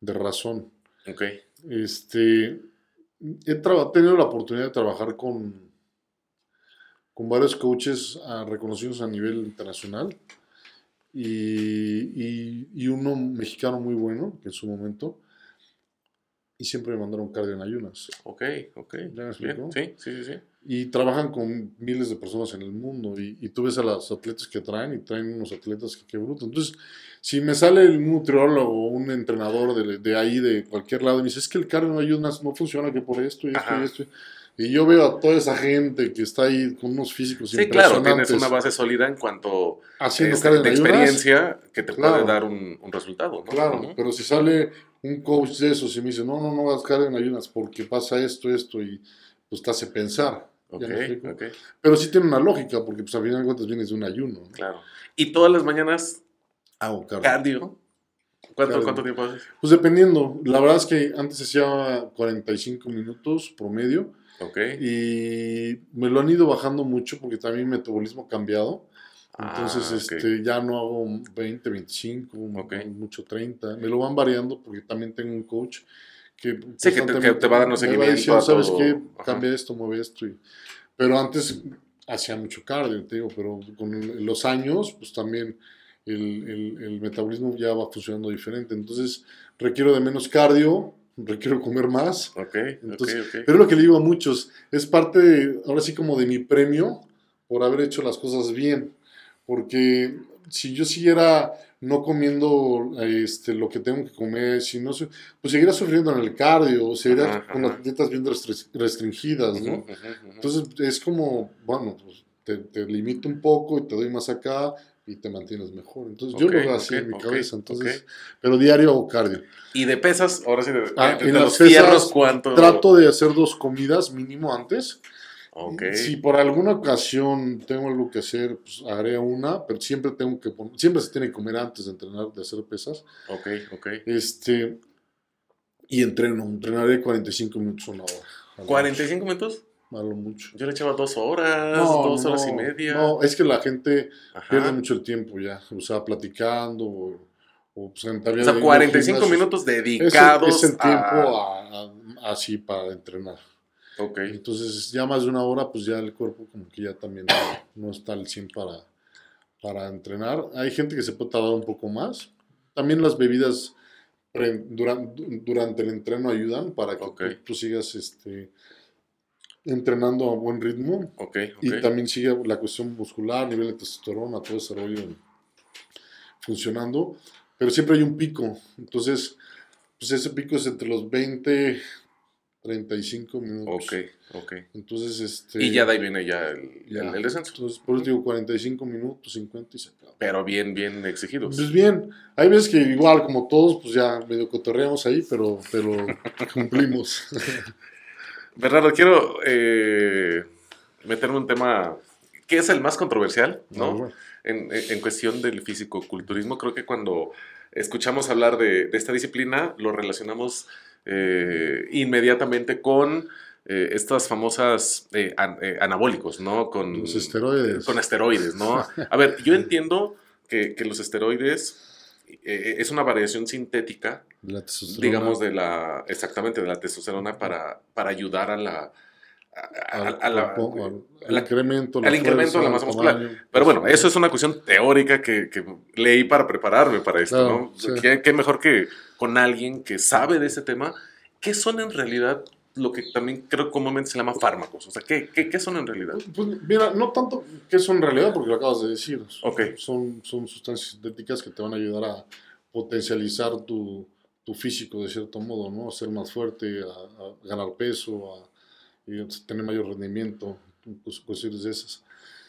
de razón. ok. Este, he traba- tenido la oportunidad de trabajar con, con varios coaches ah, reconocidos a nivel internacional y, y- y uno mexicano muy bueno, que en su momento, y siempre me mandaron cardio en ayunas. Ok, ok. ¿Ya me Bien, explicó? sí, sí, sí, sí. Y trabajan con miles de personas en el mundo. Y, y tú ves a los atletas que traen y traen unos atletas que qué bruto. Entonces, si me sale un nutriólogo o un entrenador de, de ahí, de cualquier lado, y me dice, es que el cardio no ayuda, no funciona que por esto y esto Ajá. y esto. Y yo veo a toda esa gente que está ahí con unos físicos Sí, claro, tienes impresionantes una base sólida en cuanto haciendo este, de experiencia que te Claro. puede dar un, un resultado, ¿no? Claro, pero si sale un coach de esos y me dice, no, no, no hagas cardio en ayunas porque pasa esto, esto, y pues te hace pensar. Ok, ¿Ya me explico? ok, Pero sí tiene una lógica, porque pues al final de cuentas vienes de un ayuno. ¿no? claro. Y todas las mañanas, Hago cardio. cardio. ¿Cuánto. ¿Cuánto tiempo haces? Pues dependiendo. La verdad es que antes hacía 45 minutos promedio Ok. y me lo han ido bajando mucho porque también mi metabolismo ha cambiado. Entonces, Ah, ok. este, ya no hago 20, 25, Ok. mucho 30. Me lo van variando porque también tengo un coach que, Sí, que te- que te va a dar me seguimiento diciendo, ¿sabes qué? Ajá. Cambia esto, mueve esto. y- pero antes hacía mucho cardio, te digo, pero con los años, pues también el, el- el metabolismo ya va funcionando diferente. Entonces, requiero de menos cardio, requiero comer más. Ok, Entonces, ok, ok. Pero es lo que le digo a muchos, es parte, de- ahora sí como de mi premio por haber hecho las cosas bien. Porque si yo siguiera no comiendo este, lo que tengo que comer, si no, pues seguiría sufriendo en el cardio, seguiría Ajá, con ajá. las dietas bien restringidas, ¿no? Ujú. Entonces es como, bueno, pues te, te limito un poco y te doy más acá y te mantienes mejor. Entonces yo lo veo así ok, en mi cabeza, entonces, pero diario hago cardio. Y de pesas, ahora sí, de, Ah, de en los las pesas fierros, ¿cuánto? Trato de hacer dos comidas mínimo antes. Si por alguna ocasión tengo algo que hacer, pues haré una, pero siempre tengo que siempre se tiene que comer antes de entrenar, de hacer pesas. Ok, ok. Este y entreno, entrenaré 45 minutos una hora. a lo 45 minutos. A lo mucho. Yo le echaba dos horas, No, dos horas y media. No, es que la gente Ajá. pierde mucho el tiempo ya, o sea, platicando o, o pues, O sea, 45 minutos dedicados es, es el tiempo a... a- a- así para entrenar. Ok, Entonces, ya más de una hora, pues ya el cuerpo como que ya también no, está al 100 para, para entrenar. Hay gente que se puede tardar un poco más. También las bebidas pre- duran- durante el entreno ayudan para que Ok. tú, tú sigas este, entrenando a buen ritmo Ok, ok. y también sigue la cuestión muscular, nivel de testosterona, todo ese rollo funcionando, pero siempre hay un pico, entonces pues ese pico es entre los 20, 35 minutos. Ok, ok. Entonces, este... Y ya de ahí viene ya el, ya. el- el descenso. Entonces, por eso digo 45 minutos, 50 y se acaba. Pero bien, bien exigidos. Pues bien, hay veces que igual, como todos, pues ya medio cotorreamos ahí, pero, pero cumplimos. Bernardo, quiero eh, meterme en un tema que es el más controversial, ¿no? Bueno. En, cuestión del físico-culturismo, creo que cuando escuchamos hablar de, de esta disciplina, lo relacionamos eh, inmediatamente con eh, estas famosas eh, an- eh, anabólicos, ¿no? Con Los esteroides. Con esteroides, ¿no? A ver, yo entiendo que, que los esteroides eh, es una variación sintética la digamos, de la, exactamente, de la testosterona para, para ayudar a la, al, al- al- la- incremento, al incremento de la masa muscular. tamaño. Pero bueno, eso es una cuestión teórica que, que leí para prepararme para esto, Claro, ¿no? sí. ¿Qué, qué mejor que con alguien que sabe de ese tema? ¿Qué son en realidad lo que también creo comúnmente se llama fármacos? O sea, ¿qué, qué, qué son en realidad? Pues, pues, mira, no tanto que eso en realidad, porque lo acabas de decir. Ok. Son, son sustancias sintéticas que te van a ayudar a potencializar tu, tu físico de cierto modo, ¿no? A ser más fuerte, a, a ganar peso, a, a tener mayor rendimiento, pues, cuestiones de esas.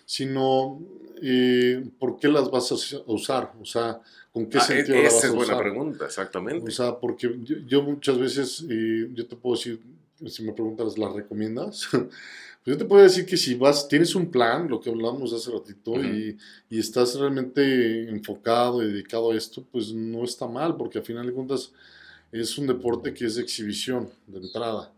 Sino, eh, ¿por qué las vas a us- a usar? O sea, ¿con qué Ah, sentido e- las esa vas es a buena usar? pregunta, exactamente. O sea, porque yo, yo muchas veces, eh, yo te puedo decir, si me preguntas, ¿las recomiendas? pues yo te puedo decir que si vas, tienes un plan, lo que hablamos hace ratito, Ujú. y, y estás realmente enfocado y dedicado a esto, pues no está mal, porque al final de cuentas es un deporte que es de exhibición, de entrada.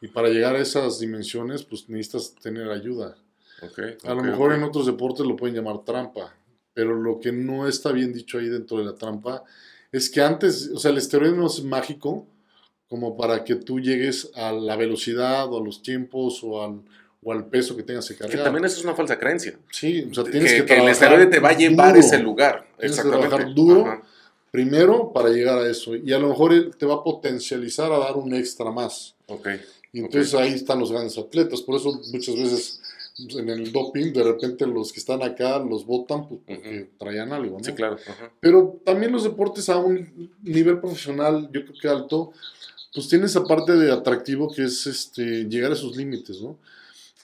Y para llegar a esas dimensiones, pues necesitas tener ayuda. Ok, A lo ok, mejor ok. en otros deportes lo pueden llamar trampa, pero lo que no está bien dicho ahí dentro de la trampa es que antes, o sea, el esteroide no es mágico como para que tú llegues a la velocidad o a los tiempos o al, o al peso que tengas que Que cargar. también eso es una falsa creencia. sí, o sea, que, tienes que, que el trabajar esteroide te va a llevar a duro. ese lugar. Tienes que trabajar duro. Ajá. Primero para llegar a eso y a lo mejor te va a potencializar a dar un extra más. Ok. Y entonces ahí están los grandes atletas. Por eso muchas veces en el doping, de repente los que están acá los votan pues, porque traían algo, ¿no? Sí, claro. Pero también los deportes a un nivel profesional, yo creo que alto, pues tiene esa parte de atractivo que es este, llegar a sus límites, ¿no?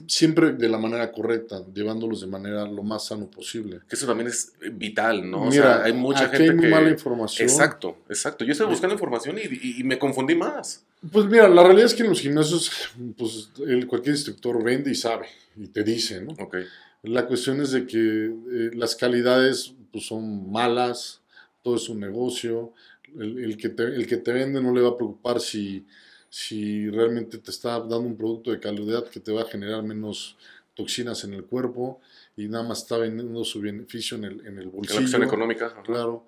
Siempre de la manera correcta, llevándolos de manera lo más sano posible. Que eso también es eh, vital, ¿no? o Mira, sea, hay mucha aquí gente hay muy que... mala información. Exacto, exacto. Yo estoy buscando información y, y- y me confundí más. Pues mira, la realidad es que en los gimnasios, pues el- cualquier instructor vende y sabe y te dice, ¿no? Ok. La cuestión es de que eh, las calidades pues, son malas, todo es un negocio, el, el que te, el que te vende no le va a preocupar si, si realmente te está dando un producto de calidad que te va a generar menos toxinas en el cuerpo y nada más está vendiendo su beneficio en el, en el Que la bolsillo. cuestión económica. ajá. Claro.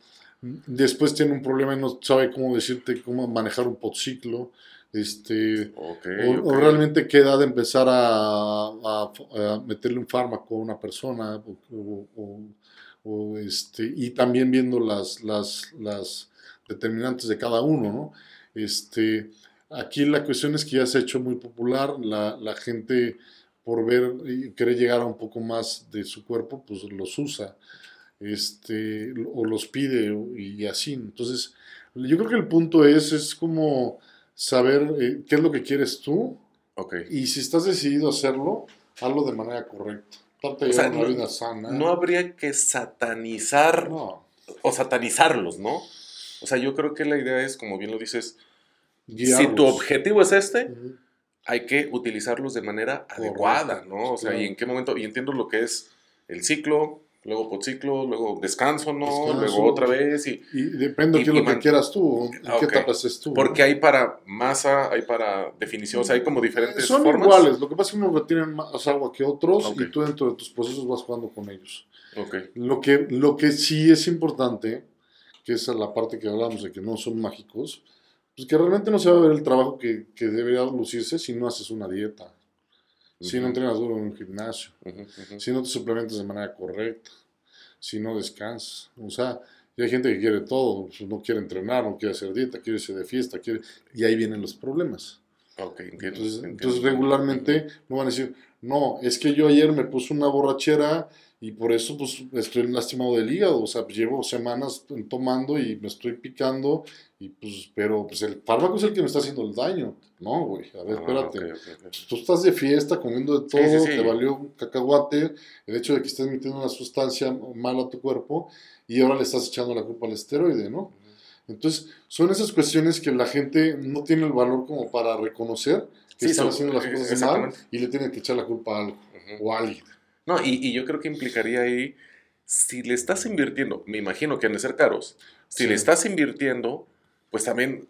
Después tiene un problema y no sabe cómo decirte cómo manejar un podciclo. Este, o, realmente qué edad empezar a, a- a meterle un fármaco a una persona o, o- o- o, este, y también viendo las, las, las determinantes de cada uno, ¿no? Este, aquí la cuestión es que ya se ha hecho muy popular, la, la gente por ver y querer llegar a un poco más de su cuerpo, pues los usa este, o los pide y así. Entonces, yo creo que el punto es, es como saber eh, qué es lo que quieres tú Ok. y si estás decidido a hacerlo, hazlo de manera correcta. Trata de O sea, llevar una no- vida sana. No habría que satanizar No, o satanizarlos, ¿no? O sea, yo creo que la idea es, como bien lo dices, si guiarlos. tu objetivo es este, Ujú. hay que utilizarlos de manera adecuada, ¿no? O sea, claro. y en qué momento, y entiendo lo que es el ciclo, luego podciclo, luego descanso, ¿no? Descanso. Luego otra vez, y Y depende de qué es lo que quieras tú, Ah, qué ok. etapa estés tú. porque hay para masa, hay para definición, o sea, hay como diferentes Son formas. iguales, lo que pasa es que unos retienen más agua que otros Ok. y tú dentro de tus procesos vas jugando con ellos. Ok, Lo que, lo que sí es importante, que esa es la parte que hablamos de que no son mágicos, pues que realmente no se va a ver el trabajo que, que debería lucirse si no haces una dieta, si no entrenas duro en un gimnasio, si no te suplementas de manera correcta, si no descansas. O sea, Y hay gente que quiere todo, pues, no quiere entrenar, no quiere hacer dieta, quiere irse de fiesta, quiere... y ahí vienen los problemas. Ok, entiendo. Entonces, entiendo. entonces regularmente no van a decir, no, es que yo ayer me puse una borrachera y por eso pues estoy lastimado del hígado, o sea, pues, llevo semanas tomando y me estoy picando, y pues, pero pues el fármaco es el que me está haciendo el daño. No, güey, a ver, Ah, espérate. ok, ok, ok. Tú estás de fiesta comiendo de todo, sí, sí. te valió un cacahuate, el hecho de que estés metiendo una sustancia mala a tu cuerpo y ahora le estás echando la culpa al esteroide, ¿no? Entonces, son esas cuestiones que la gente no tiene el valor como para reconocer que están haciendo las eh, cosas mal y le tienen que echar la culpa a algo o a alguien. No, y, y yo creo que implicaría ahí, si le estás invirtiendo, me imagino que han de ser caros, si Sí. le estás invirtiendo, pues también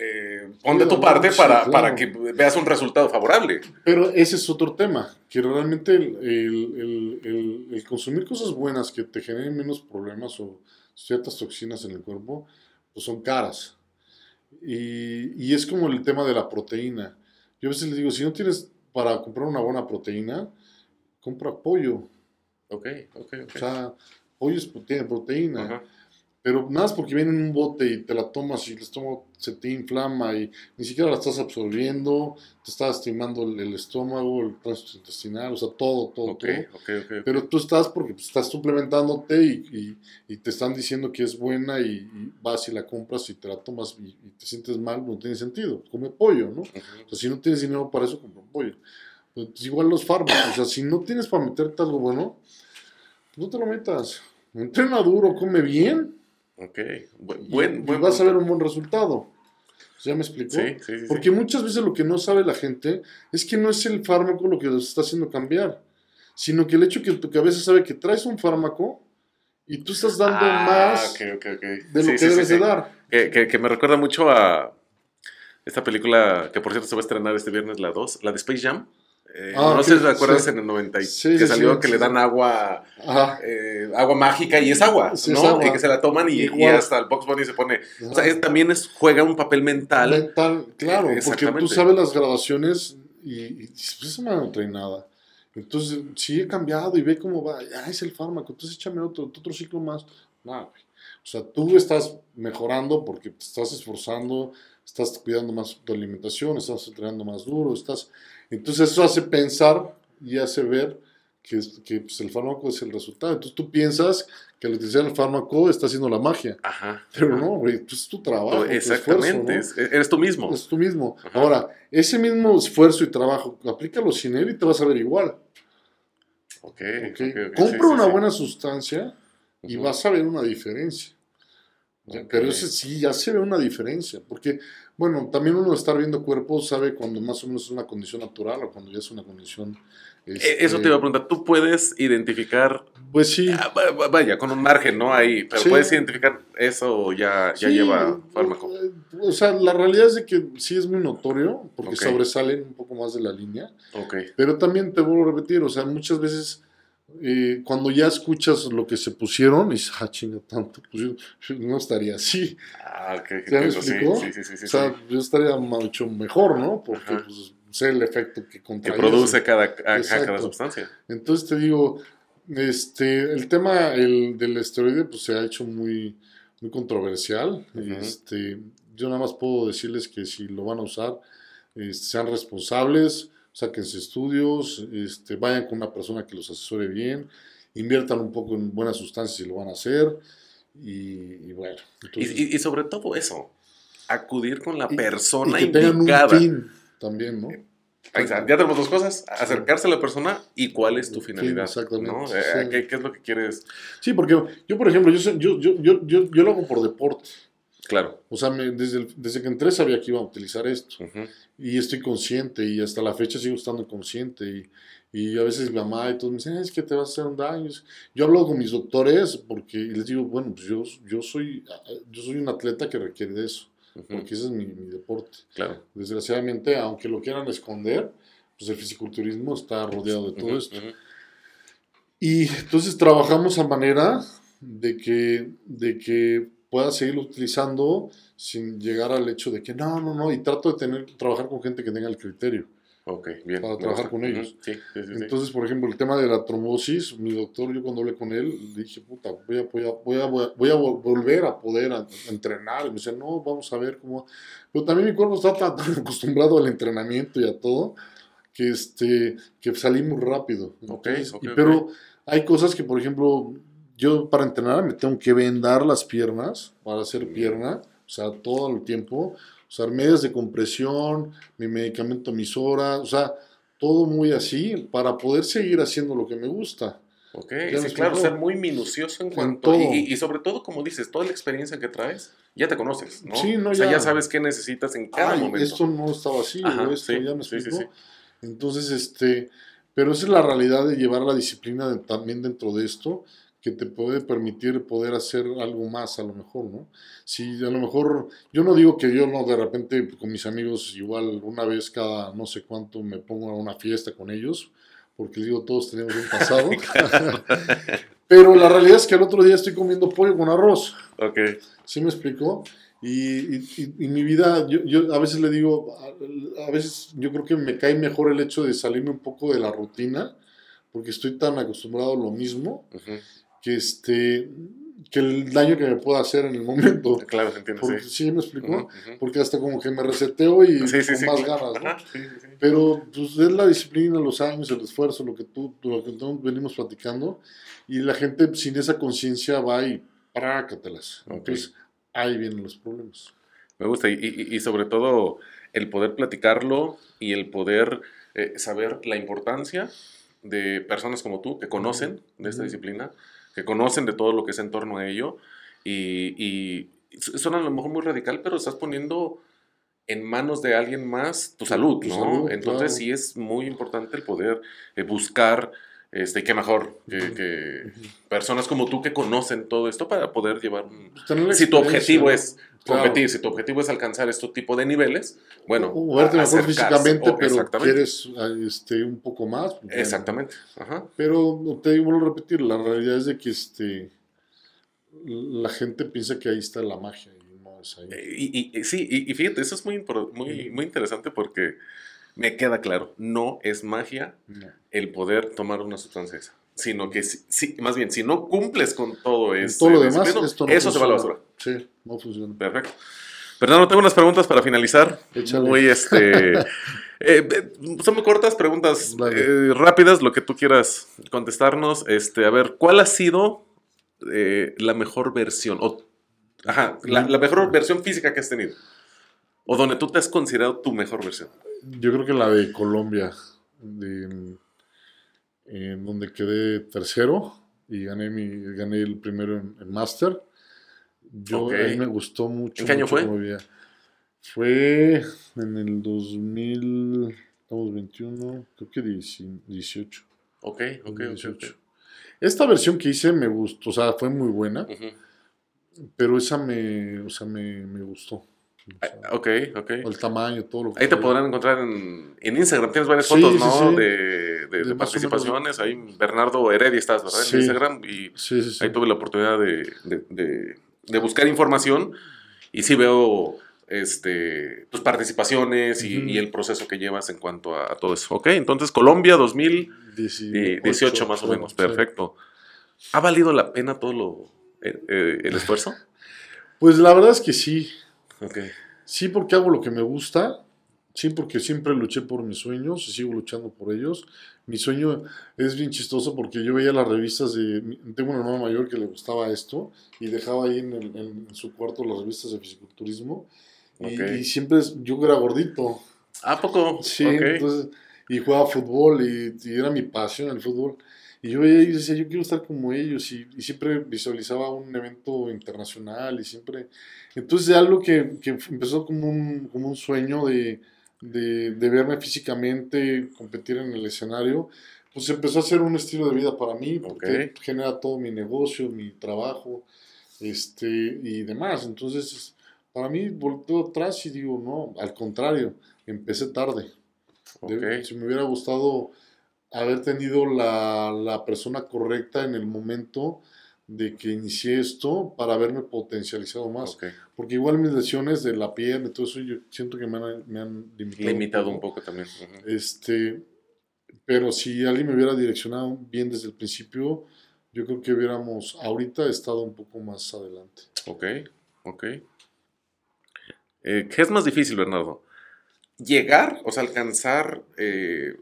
eh, pon de tu parte para, claro. para que veas un resultado favorable. Pero ese es otro tema, que realmente el, el- el- el- el consumir cosas buenas que te generen menos problemas o ciertas toxinas en el cuerpo, pues son caras. Y, y es como el tema de la proteína. Yo a veces les digo, si no tienes para comprar una buena proteína, compra pollo. Ok, ok, ok. O sea, pollo es prote- proteína. Ajá. Pero nada más porque viene en un bote y te la tomas y el estómago se te inflama y ni siquiera la estás absorbiendo, te está lastimando el, el estómago, el tránsito intestinal, o sea, todo, todo, Ok, todo. ok, ok, ok. Pero tú estás porque pues, estás suplementándote y, y- y te están diciendo que es buena y, y vas y la compras y te la tomas y, te sientes mal, no tiene sentido. Come pollo, ¿no? O sea, si no tienes dinero para eso, compra un pollo. Pues, igual los fármacos, o sea, si no tienes para meterte algo bueno, pues no te lo metas. Entrena duro, come bien Ok, buen, y, buen, y buen vas a ver un buen resultado. ¿Ya me explicó? Sí, sí, sí. Porque muchas veces lo que no sabe la gente es que no es el fármaco lo que los está haciendo cambiar, sino que el hecho que tu cabeza sabe que traes un fármaco y tú estás dando Ah, más de lo que debes de dar. Que, que- que me recuerda mucho a esta película que por cierto se va a estrenar este viernes, la 2, la de Space Jam. Eh, Ah, no sé si te acuerdas sí. en el 90 y- Sí, que sí, salió que le dan agua eh, agua mágica y es agua, ¿no? es agua. Y que se la toman y, y hasta el Box Bunny se pone... O Ajá. sea, es- también es, juega un papel mental. Mental, claro, porque tú sabes las graduaciones y, y pues madre no trae nada. Entonces, sí he cambiado y ve cómo va. Ah, es el fármaco, entonces échame otro, otro ciclo más. Güey. O sea, tú estás mejorando porque te estás esforzando, estás cuidando más tu alimentación, estás entrenando más duro, estás... Entonces eso hace pensar y hace ver que, que pues, el fármaco es el resultado. Entonces tú piensas que al utilizar el fármaco está haciendo la magia. Ajá. Pero no, güey, pues es tu trabajo. tu Exactamente, esfuerzo, ¿no? es- eres tú mismo. Es tú mismo. Ajá. Ahora, ese mismo esfuerzo y trabajo, aplícalo sin él y te vas a ver igual. Ok, ¿ok? ok, ok, Compra sí, sí, una sí. buena sustancia y Ujú. vas a ver una diferencia. Ya, Ok. Pero ese sí, ya se ve una diferencia. Porque, bueno, también uno estar viendo cuerpos sabe cuando más o menos es una condición natural o cuando ya es una condición. Eso este, te iba a preguntar, tú puedes identificar, Pues sí. ah, va- va- vaya, con un margen, ¿no? Ahí, pero Sí. puedes identificar eso o ya, ya sí, lleva fármaco. O sea, la realidad es de que sí es muy notorio porque Ok. sobresalen un poco más de la línea. Ok, Pero también te vuelvo a repetir, o sea, muchas veces eh, cuando ya escuchas lo que se pusieron, y dices, ah, chinga, tanto, pues yo, no estaría así. ah, ok, ¿Ya me entiendo, sí, explicó? sí, sí, sí, sí, o sea, sí. yo estaría mucho mejor, ¿no? Porque Ajá. pues, sé el efecto que produce cada, cada sustancia. Entonces te digo, este, el tema el, del esteroide pues se ha hecho muy, muy controversial. Este, yo nada más puedo decirles que si lo van a usar, este, sean responsables, sáquense estudios, este, vayan con una persona que los asesore bien, inviertan un poco en buenas sustancias si lo van a hacer. Y, y bueno, Y, entonces- y- y sobre todo eso, acudir con la persona que indicada. un fin también, ¿no? Ya tenemos dos cosas, acercarse a la persona y cuál es tu finalidad. exactamente, ¿no? sí. Eh, ¿qué, qué es lo que quieres? Sí, porque yo, por ejemplo, yo, yo, yo, yo, yo lo hago por deporte. Claro. O sea, me- desde, el- desde que entré sabía que iba a utilizar esto. Ujú. Y estoy consciente y hasta la fecha sigo estando consciente. Y, y a veces mi mamá y todos me dicen, "Ah, es que te vas a hacer un daño. Yo hablo con mis doctores porque y les digo, bueno, pues yo, yo, soy, yo soy un atleta que requiere de eso, Ujú. porque ese es mi, mi deporte. Claro. Desgraciadamente, aunque lo quieran esconder, pues el fisiculturismo está rodeado de todo Ujú, esto. ujú. Y entonces trabajamos a manera de que, de que pueda seguirlo utilizando sin llegar al hecho de que no, no, no, y trato de tener, trabajar con gente que tenga el criterio. Ok, bien. para trabajar con ellos. Sí, sí, sí. Entonces, por ejemplo, el tema de la trombosis, mi doctor, yo cuando hablé con él, le dije, puta, voy a, voy a, voy a, voy a- a volver a poder a- entrenar. Y me dice, no, vamos a ver cómo. Pero también mi cuerpo está tan, tan acostumbrado al entrenamiento y a todo, que, este, que salí muy rápido. Ok, Entonces, ok, y- pero hay cosas que, por ejemplo, yo para entrenar me tengo que vendar las piernas para hacer pierna, o sea, todo el tiempo, usar medias de compresión, mi medicamento mis horas, o sea, todo muy así para poder seguir haciendo lo que me gusta. Ok, sí, claro, ser muy minucioso en En cuanto. todo. Y, y sobre todo, como dices, toda la experiencia que traes, ya te conoces, ¿no? Sí, no, o sea, ya, ya. sabes qué necesitas en cada Ay, momento. esto no estaba así, Ajá, esto sí, ya me sí. Entonces, este, pero esa es la realidad de llevar la disciplina de- también dentro de esto, que te puede permitir poder hacer algo más a lo mejor, ¿no? Si a lo mejor, yo no digo que yo no de repente con mis amigos igual una vez cada no sé cuánto me pongo a una fiesta con ellos, porque digo, todos tenemos un pasado. Pero la realidad es que el otro día estoy comiendo pollo con arroz. Ok, ¿Sí me explicó? Y, y- y- y mi vida, yo, yo a veces le digo, a, veces yo creo que me cae mejor el hecho de salirme un poco de la rutina, porque estoy tan acostumbrado a lo mismo, ujú. Que, este, que el daño que me pueda hacer en el momento. claro, se entiende, Porque, sí. ¿Sí me explicó? Ujú, ujú. Porque hasta como que me reseteo y Sí, sí, con más ganas, ¿no? Ajá. Pero pues es la disciplina, los años, el esfuerzo, lo que tú, lo que todos venimos platicando, y la gente sin esa conciencia va y prácatelas. Ok. Entonces ahí vienen los problemas. Me gusta, y, y- y sobre todo el poder platicarlo y el poder eh, saber la importancia de personas como tú que conocen de esta disciplina, que conocen de todo lo que es en torno a ello, y, y suena a lo mejor muy radical, pero estás poniendo en manos de alguien más tu salud, Tu ¿no? salud, Entonces claro. sí es muy importante el poder eh, buscar, este, qué mejor, que, personas como tú que conocen todo esto para poder llevar un, Pues, si tu objetivo es Claro. competir, si tu objetivo es alcanzar este tipo de niveles, bueno, o verte mejor físicamente, o- pero quieres ah, este, un poco más. pues, exactamente, ajá, Pero te digo, vuelvo a repetir, la realidad es de que este, la gente piensa que ahí está la magia y no es ahí. y, y- y sí, y, fíjate, eso es muy, muy, muy interesante porque me queda claro, no es magia No. el poder tomar una sustancia esa, sino que, si, si- más bien, si no cumples con todo eso, todo lo demás, esto no eso se va a la basura. Sí, no funciona. Perfecto. Fernando, tengo unas preguntas para finalizar. Échale. Muy, este... eh, son muy cortas, preguntas eh, rápidas, lo que tú quieras contestarnos. Este, a ver, ¿cuál ha sido eh, la mejor versión? O, ajá, la, la mejor versión física que has tenido. O donde tú te has considerado tu mejor versión. Yo creo que la de Colombia, de- en donde quedé tercero y gané, mi, gané el primero en, en Master. Yo, Ok. ahí me gustó mucho. ¿En qué año fue? Fue en el 2000, estamos 21, creo que 18. Ok, ok, ok. 18. Esta versión que hice me gustó, o sea, fue muy buena, pero esa me, o sea, me, me gustó. O sea, Ah, Ok, ok. el tamaño, todo lo que Ahí te podrán encontrar en, en Instagram. Tienes varias Sí, fotos, sí, ¿no? sí. De, de- de participaciones. Ahí Bernardo Heredia estás, ¿verdad? En Instagram. Y Sí, sí, sí. Ahí tuve la oportunidad de, de- buscar información y sí veo este, tus participaciones y, Ujú. y el proceso que llevas en cuanto a, a todo eso. Ok, entonces Colombia 2018 18, más o menos, perfecto. ¿Ha valido la pena todo lo, eh, eh, el esfuerzo? Pues la verdad es que sí. Ok, Sí, porque hago lo que me gusta. Sí, porque siempre luché por mis sueños y sigo luchando por ellos. Mi sueño es bien chistoso porque yo veía las revistas de... Tengo una hermana mayor que le gustaba esto y dejaba ahí en, el- en- en su cuarto las revistas de fisiculturismo. Y, y siempre es- yo era gordito. ¿A poco? Sí, Ok. entonces, y jugaba fútbol y, y era mi pasión el fútbol. Y yo veía y decía, yo quiero estar como ellos y, y siempre visualizaba un evento internacional y siempre... Entonces algo que, que empezó como un, como un sueño de, de, de verme físicamente, competir en el escenario, pues empezó a ser un estilo de vida para mí, porque Ok. genera todo mi negocio, mi trabajo, este, y demás. Entonces, para mí volteo atrás y digo, no, al contrario, empecé tarde. De- ok. Si me hubiera gustado haber tenido la, la persona correcta en el momento de que inicié esto para haberme potencializado más. Porque igual mis lesiones de la piel y todo eso, yo siento que me han, me han limitado. Limitado un poco también. Este, pero si alguien me hubiera direccionado bien desde el principio, yo creo que hubiéramos ahorita estado un poco más adelante. Ok, ok. Eh, ¿Qué es más difícil, Bernardo? ¿Llegar, o sea, alcanzar eh,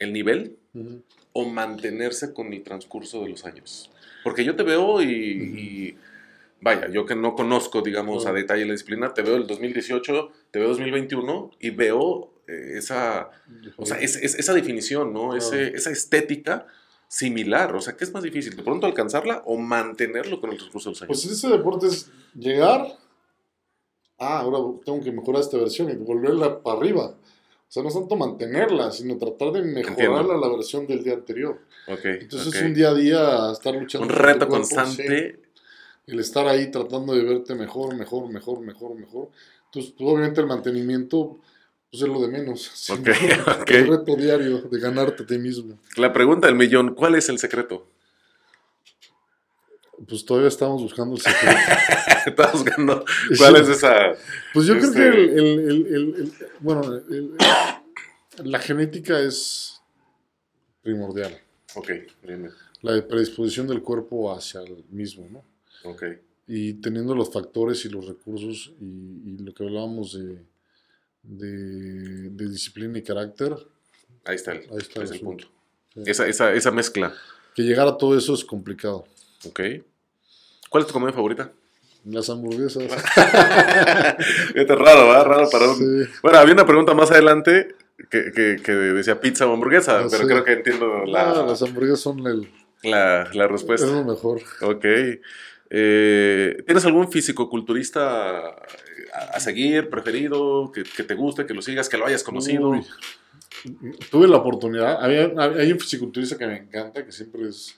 el nivel Ujú. o mantenerse con el transcurso de los años? Porque yo te veo y, y, vaya, yo que no conozco, digamos, a detalle la disciplina, te veo el 2018, te veo 2021 y veo eh, esa, o sea, es- es- esa definición, ¿no? Ese- esa estética similar. O sea, ¿qué es más difícil? ¿De pronto alcanzarla o mantenerlo con el transcurso de los años? Pues ese deporte es llegar. Ah, ahora tengo que mejorar esta versión y volverla para arriba. O sea, no es tanto mantenerla, sino tratar de mejorarla a la versión del día anterior. Ok, Entonces es un día a día estar luchando. Un reto cuerpo, constante. sí. El estar ahí tratando de verte mejor, mejor, mejor, mejor, mejor. Entonces, pues, obviamente el mantenimiento pues, es lo de menos. sino Ok, ok. El reto diario de ganarte a ti mismo. La pregunta del millón, ¿cuál es el secreto? Pues todavía estamos buscando el secreto. Estás buscando cuál es esa... Pues yo Este- creo que el, el- el- el- bueno, la genética es primordial. Ok, bien. La predisposición del cuerpo hacia el mismo, ¿no? Ok, Y teniendo los factores y los recursos y, y lo que hablábamos de, de, de disciplina y carácter, ahí está el, Ahí está el es el punto. Sí. Esa, esa, esa mezcla. que llegar a todo eso es complicado. Ok. ¿Cuál es tu comida favorita? Las hamburguesas. Fíjate, raro, ¿verdad? Raro para un... sí. Bueno, había una pregunta más adelante que, que, que decía pizza o hamburguesa, Ah, pero sí. creo que entiendo la, Ah, las hamburguesas son el, la, la es respuesta. lo mejor. Ok. Eh, ¿Tienes algún fisicoculturista a, a seguir, preferido, que, que te guste, que lo sigas, que lo hayas conocido? Uy. Tuve la oportunidad. Había- hay un fisiculturista que me encanta, que siempre es.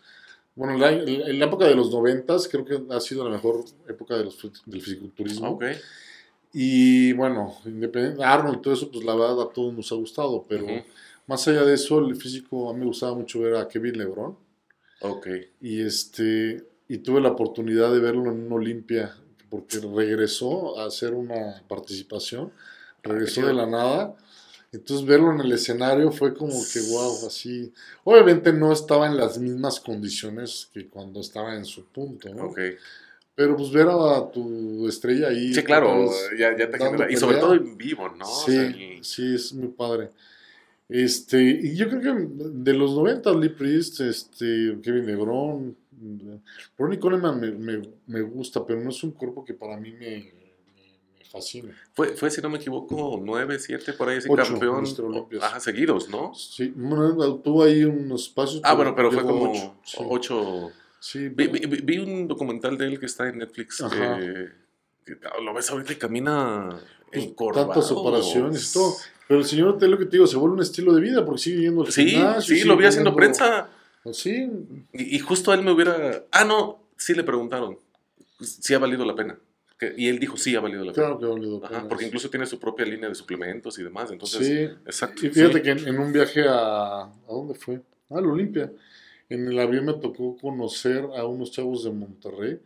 Bueno, la- en la época de los noventas creo que ha sido la mejor época de los, del fisiculturismo. Ok. Y bueno, independiente, Arnold y todo eso, pues la verdad a todos nos ha gustado, pero más allá de eso, el físico, a mí me gustaba mucho ver a Kevin Lebron. Ok. Y este y tuve la oportunidad de verlo en una Olimpia, porque regresó a hacer una participación, regresó de la nada. Entonces verlo en el escenario fue como que wow, así. Obviamente no estaba en las mismas condiciones que cuando estaba en su punto, ¿no? Pero pues ver a tu estrella ahí. Sí, claro, vez ya, ya te genera. Y sobre todo en vivo, ¿no? O Sí, sea, sí, es muy padre. Este, y yo creo que de los 90, Lee Priest, este, Kevin LeBron, Ronnie Coleman me, me, me gusta, pero no es un cuerpo que para mí me, fascina. fue, fue, si no me equivoco, nueve, siete, por ahí, así Ocho, campeón. Ajá, seguidos, ¿no? Sí, bueno, tuvo ahí unos pasos. Ah, bueno, pero fue a como ocho, sí. ocho. Sí, Vi, vi- vi- un documental de él que está en Netflix Ajá. que, que lo ves ahorita y camina pues, encorvado. tantas operaciones y todo. Pero el señor, te lo que te digo, se vuelve un estilo de vida porque sigue yendo al Sí, gimnasio, sí, lo vi haciendo prensa. Sí, Y, y justo a él me hubiera. Ah, no, sí le preguntaron si ha valido la pena. Que- y él dijo sí ha valido la pena. claro que ha valido Ajá, pena. porque incluso tiene su propia línea de suplementos y demás. Entonces, sí, exacto. Y fíjate sí. que en, en un viaje a. ¿A dónde fue? A la Olimpia. En el avión me tocó conocer a unos chavos de Monterrey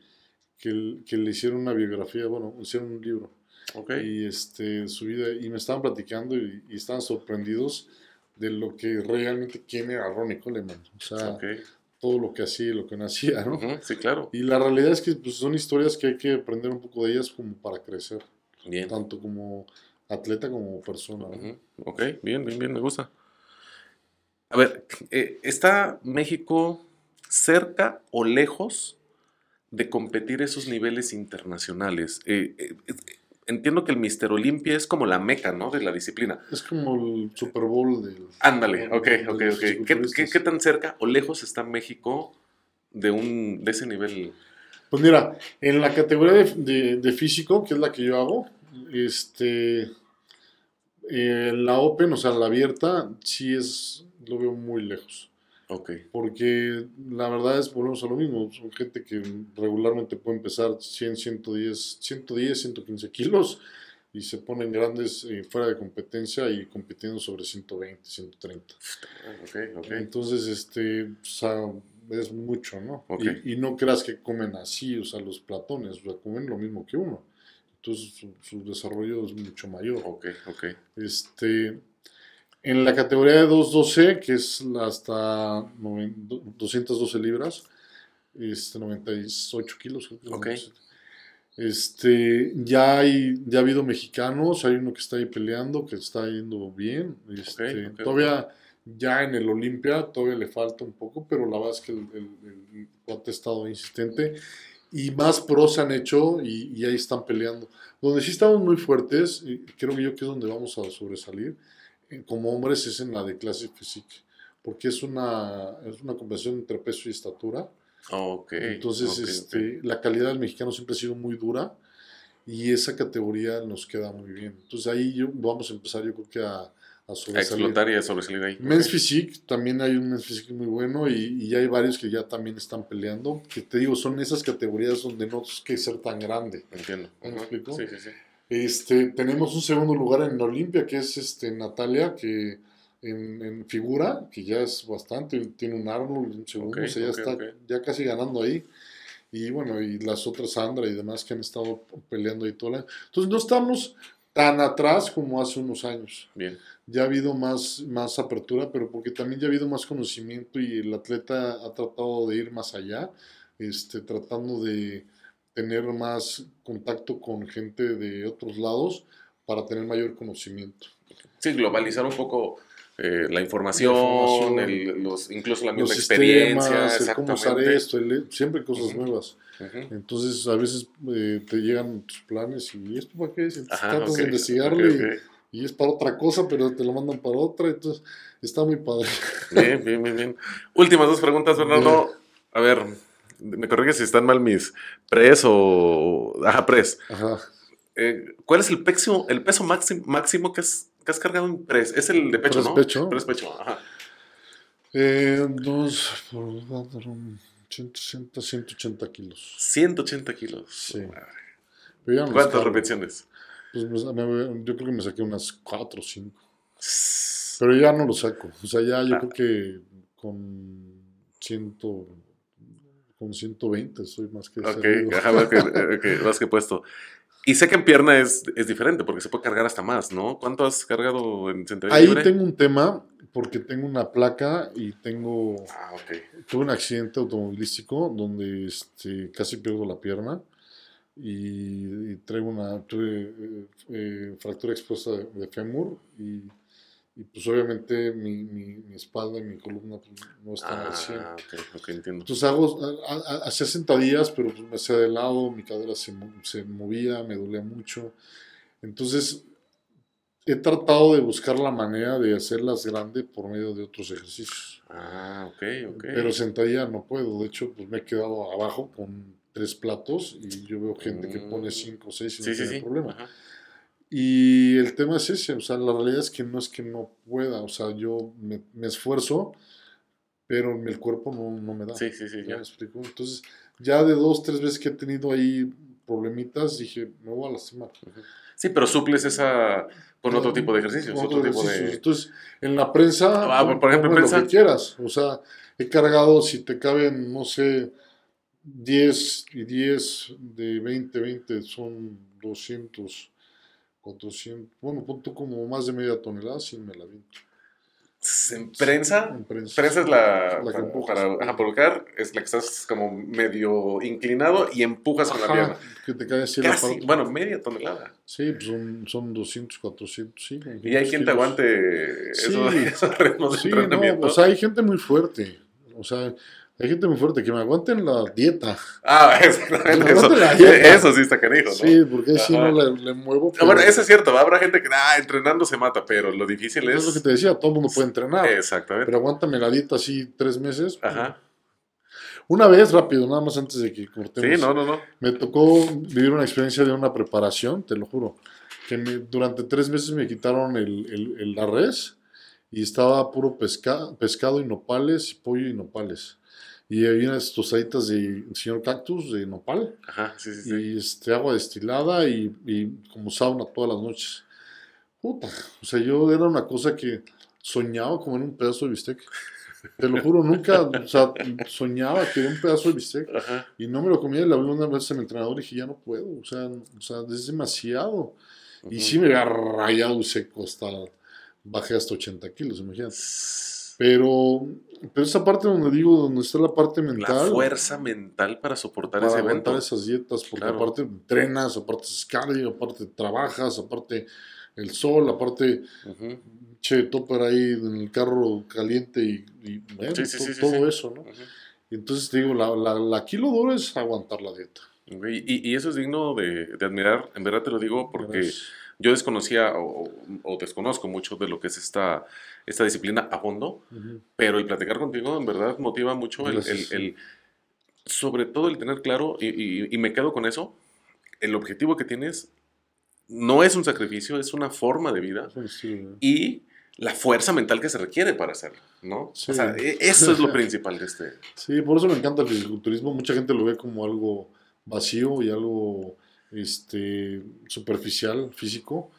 que, que le hicieron una biografía, bueno, hicieron un libro. Ok. Y este, su vida, y me estaban platicando y, y estaban sorprendidos de lo que realmente quién era Ronnie Coleman. O sea, ok. Todo lo que hacía y lo que no hacía, ¿no? Sí, claro. Y la realidad es que pues, son historias que hay que aprender un poco de ellas como para crecer, Bien. tanto como atleta como persona. ¿no? Ujú, Ok, bien, bien, bien, me gusta. A ver, eh, ¿está México cerca o lejos de competir esos niveles internacionales? Eh, eh, eh, entiendo que el Mister Olimpia es como la meca, ¿no? De la disciplina. Es como el Super Bowl del... Ándale, ok, ok, ok. ¿Qué, qué, fisiculturistas. qué tan cerca o lejos está México de, un, de ese nivel? Pues mira, en la categoría de, de- de físico, que es la que yo hago, este, eh, la Open, o sea, la abierta, sí es, lo veo muy lejos. Ok, Porque la verdad es, volvemos a lo mismo, son gente que regularmente puede empezar 100, 110, 110, 115 kilos y se ponen grandes eh, fuera de competencia y compitiendo sobre 120, 130. ok, ok. Entonces, este, o sea, es mucho, ¿no? Ok. Y, y no creas que comen así, o sea, los platones, o sea, comen lo mismo que uno. Entonces su, su desarrollo es mucho mayor. Ok, ok. Este, en la categoría de 212, que es hasta noven- 212 libras, este, 98 kilos. creo que es Ok. 97. Este, ya hay, ya ha habido mexicanos, hay uno que está ahí peleando, que está yendo bien. Este, ok, todavía, ya en el Olimpia, todavía le falta un poco, pero la verdad es que el, el, el ha estado insistente. Y más pros han hecho y, y ahí están peleando. Donde sí estamos muy fuertes, y creo que yo que es donde vamos a sobresalir, como hombres, es en la de clase física. Porque es una, es una conversación entre peso y estatura. Ok. Entonces, ok, ok. este, la calidad del mexicano siempre ha sido muy dura y esa categoría nos queda muy bien. Entonces ahí yo, vamos a empezar yo creo que a, a A sobresalir. explotar y a sobresalir ahí. Men's. Physique, también hay un Men's Physique muy bueno y, y hay varios que ya también están peleando, que te digo, son esas categorías donde no es que ser tan grande. Entiendo. ¿Me explico? Sí, sí, sí. Este, tenemos un segundo lugar en Olimpia, que es este, Natalia, que en, en figura, que ya es bastante, tiene un Arnold, un segundo, Ok, o sea, ya ok, está ok. ya casi ganando ahí. Y bueno, y las otras Sandra y demás que han estado peleando ahí todo el año. Entonces no estamos tan atrás como hace unos años. Bien. Ya ha habido más, más apertura, pero porque también ya ha habido más conocimiento y el atleta ha tratado de ir más allá, este, tratando de tener más contacto con gente de otros lados para tener mayor conocimiento. Sí, globalizar un poco eh, la información, La información. el- los, incluso la misma experiencia. sistemas, el cómo usar esto, el- siempre cosas nuevas. Entonces a veces eh, te llegan tus planes y esto para qué es, tratas ok, de investigarle y- es para otra cosa, pero te lo mandan para otra, entonces está muy padre. Bien, bien, bien, bien. Últimas dos preguntas, Bernardo. A ver, me corrige si están mal mis pres o... Ajá, pres. Ajá. Eh, ¿Cuál es el peso, el peso máximo, máximo que, has, que has cargado en pres? Es el de pecho, ¿no? pecho. Press pecho, ajá. Eh, dos por cuatro, 160, 180 kilos. 180 kilos. Sí. Madre. ¿Cuántas cargo. repeticiones? Pues me- me- yo creo que me saqué unas 4 o 5. Pero ya no lo saco. O sea, ya yo Ah. creo que con 100, con 120 soy más que Ok, servido. ajá, más que, ok, más que puesto. Y sé que en pierna es, es diferente porque se puede cargar hasta más, ¿no? ¿Cuánto has cargado en sentadilla Ahí libre? tengo un tema porque tengo una placa y tengo Ah, ok. tuve un accidente automovilístico donde este, casi pierdo la pierna y, y traigo una tuve eh, eh, fractura expuesta de, de fémur y, y, pues obviamente mi, mi, mi espalda y mi columna pues, no están al 100. Ah, ok, ok, entiendo. Entonces hago, hacía sentadillas, pero pues me hacía de lado, mi cadera se, se movía, me dolía mucho. Entonces he tratado de buscar la manera de hacerlas grandes por medio de otros ejercicios. Ah, ok, ok. Pero sentadilla no puedo. De hecho, pues me he quedado abajo con tres platos y yo veo gente que pone Mm. cinco o seis y no sí, sí, tiene sí. problema. Ajá. Y el tema es ese, o sea, la realidad es que no es que no pueda, o sea, yo me, me esfuerzo, pero el cuerpo no, no me da. Sí, sí, sí, ¿Ya me explico? Entonces, ya de dos, tres veces que he tenido ahí problemitas, dije, me voy a lastimar. Sí, pero suples esa con otro tipo de ejercicios, otro otros tipo ejercicios. de... Entonces, en la prensa, Ah, por- ejemplo, en ponme lo prensa. que quieras. O sea, he cargado, si te caben, no sé, 10 y 10 de 20, 20 son 200, 400, bueno, pon tú como más de media tonelada, sí me la viento. En prensa, En prensa. prensa es la, La que para, empujas. para ajá, colocar, es la que estás como medio inclinado y empujas con la pierna. que te cae así Casi, aparato. bueno, media tonelada. Sí, pues son, son 200, 400, sí. Y hay 500 quien te aguante Sí. esos, esos ritmos de Sí, entrenamiento. no, o sea, hay gente muy fuerte. O sea, hay gente muy fuerte que me aguanten la dieta. ah, exactamente. Me Eso, aguante la dieta. eso sí está canijo, ¿no? Sí, porque Ajá. no le, le muevo. Ah, Bueno, pero- eso es cierto, habrá gente que ah, entrenando se mata, pero lo difícil Es es... lo que te decía, todo el mundo puede entrenar. Exactamente. Pero aguántame la dieta así tres meses. Ajá. Una vez, rápido, nada más antes de que cortemos. Sí, no, no, no. Me tocó vivir una experiencia de una preparación, te lo juro. Que me- durante tres meses me quitaron el, el- el- la res y estaba puro pesca, pescado y nopales, pollo y nopales. Y había unas tostaditas de señor cactus de nopal Ajá, sí, sí, y este, agua destilada y, y como sauna todas las noches. Puta, o sea, yo era una cosa que soñaba como en un pedazo de bistec. Te lo juro, nunca, o sea, soñaba que era un pedazo de bistec y no me lo comía. Le hablé una vez a mi entrenador y dije, ya no puedo, o sea, o sea es demasiado. Y sí me había rayado seco hasta, bajé hasta 80 kilos, imagínate. Pero, pero esa parte donde digo, donde está la parte mental. La fuerza mental para soportar para ese evento. esas dietas, porque aparte entrenas, aparte es cardio, aparte trabajas, aparte el sol, aparte, che, topper ahí en el carro caliente y, todo, eso, ¿no? Entonces te digo, la, la, la, kilo duro es aguantar la dieta. Y, y, eso es digno de, de, admirar, en verdad te lo digo, porque yo desconocía o, o, desconozco mucho de lo que es esta, esta disciplina a fondo, pero el platicar contigo en verdad motiva mucho el, el, el, sobre todo el tener claro, y, y me quedo con eso, el objetivo que tienes no es un sacrificio, es una forma de vida. y la fuerza mental que se requiere para hacerlo, ¿no? O sea, e, eso es lo principal de este. Sí, por eso me encanta el fisiculturismo. Mucha gente lo ve como algo vacío y algo este, superficial, físico,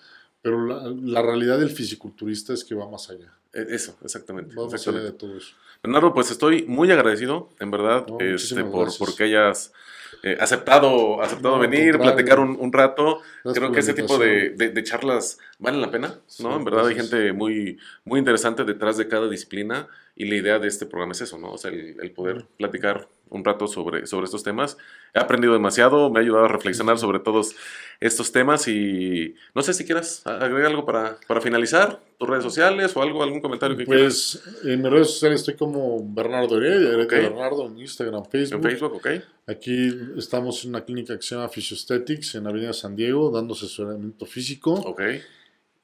pero la, realidad del fisiculturista es que va más allá. E, eso, exactamente. Va más allá de todo eso. Bernardo, pues estoy muy agradecido, en verdad, este, por, por que hayas eh, aceptado, aceptado venir, platicar un, un rato. Creo que ese tipo de, de, charlas valen la pena, ¿no? en verdad hay gente muy, muy interesante detrás de cada disciplina y la idea de este programa es eso, ¿no? O sea, el, el poder platicar un rato sobre, sobre estos temas. He aprendido demasiado, me ha ayudado a reflexionar sobre todos estos temas y no sé si quieras agregar algo para, para finalizar, tus redes sociales o algo, algún comentario que pues, en mis redes sociales estoy como Bernardo Heredia, Bernardo en Instagram, Facebook. En Facebook, ok. Aquí estamos en una clínica que se llama Physiostetics en Avenida San Diego, dando asesoramiento físico. Ok.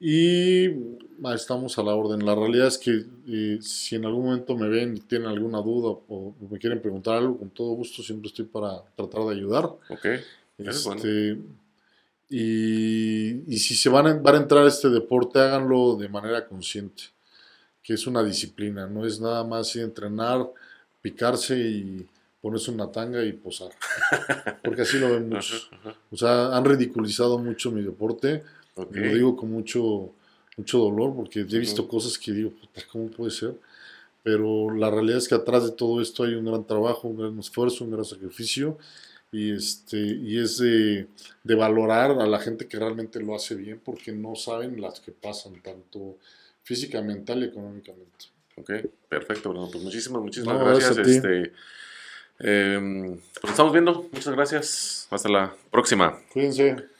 Y estamos a la orden. La realidad es que eh, si en algún momento me ven y tienen alguna duda o me quieren preguntar algo, con todo gusto siempre estoy para tratar de ayudar. Ok. Este, y, y, si se van a, van a entrar a este deporte, háganlo de manera consciente, que es una disciplina, no es nada más ir a entrenar, picarse y ponerse una tanga y posar. Porque así lo ven muchos. O sea, han ridiculizado mucho mi deporte lo digo con mucho, mucho dolor porque he visto cosas que digo, ¿cómo puede ser? Pero la realidad es que atrás de todo esto hay un gran trabajo, un gran esfuerzo, un gran sacrificio y, este, y es de, valorar a la gente que realmente lo hace bien porque no saben las que pasan, tanto física, mental y económicamente. Ok, perfecto, Bruno. Pues muchísimas, muchísimas gracias. este, eh, pues estamos viendo. Muchas gracias. Hasta la próxima. Cuídense.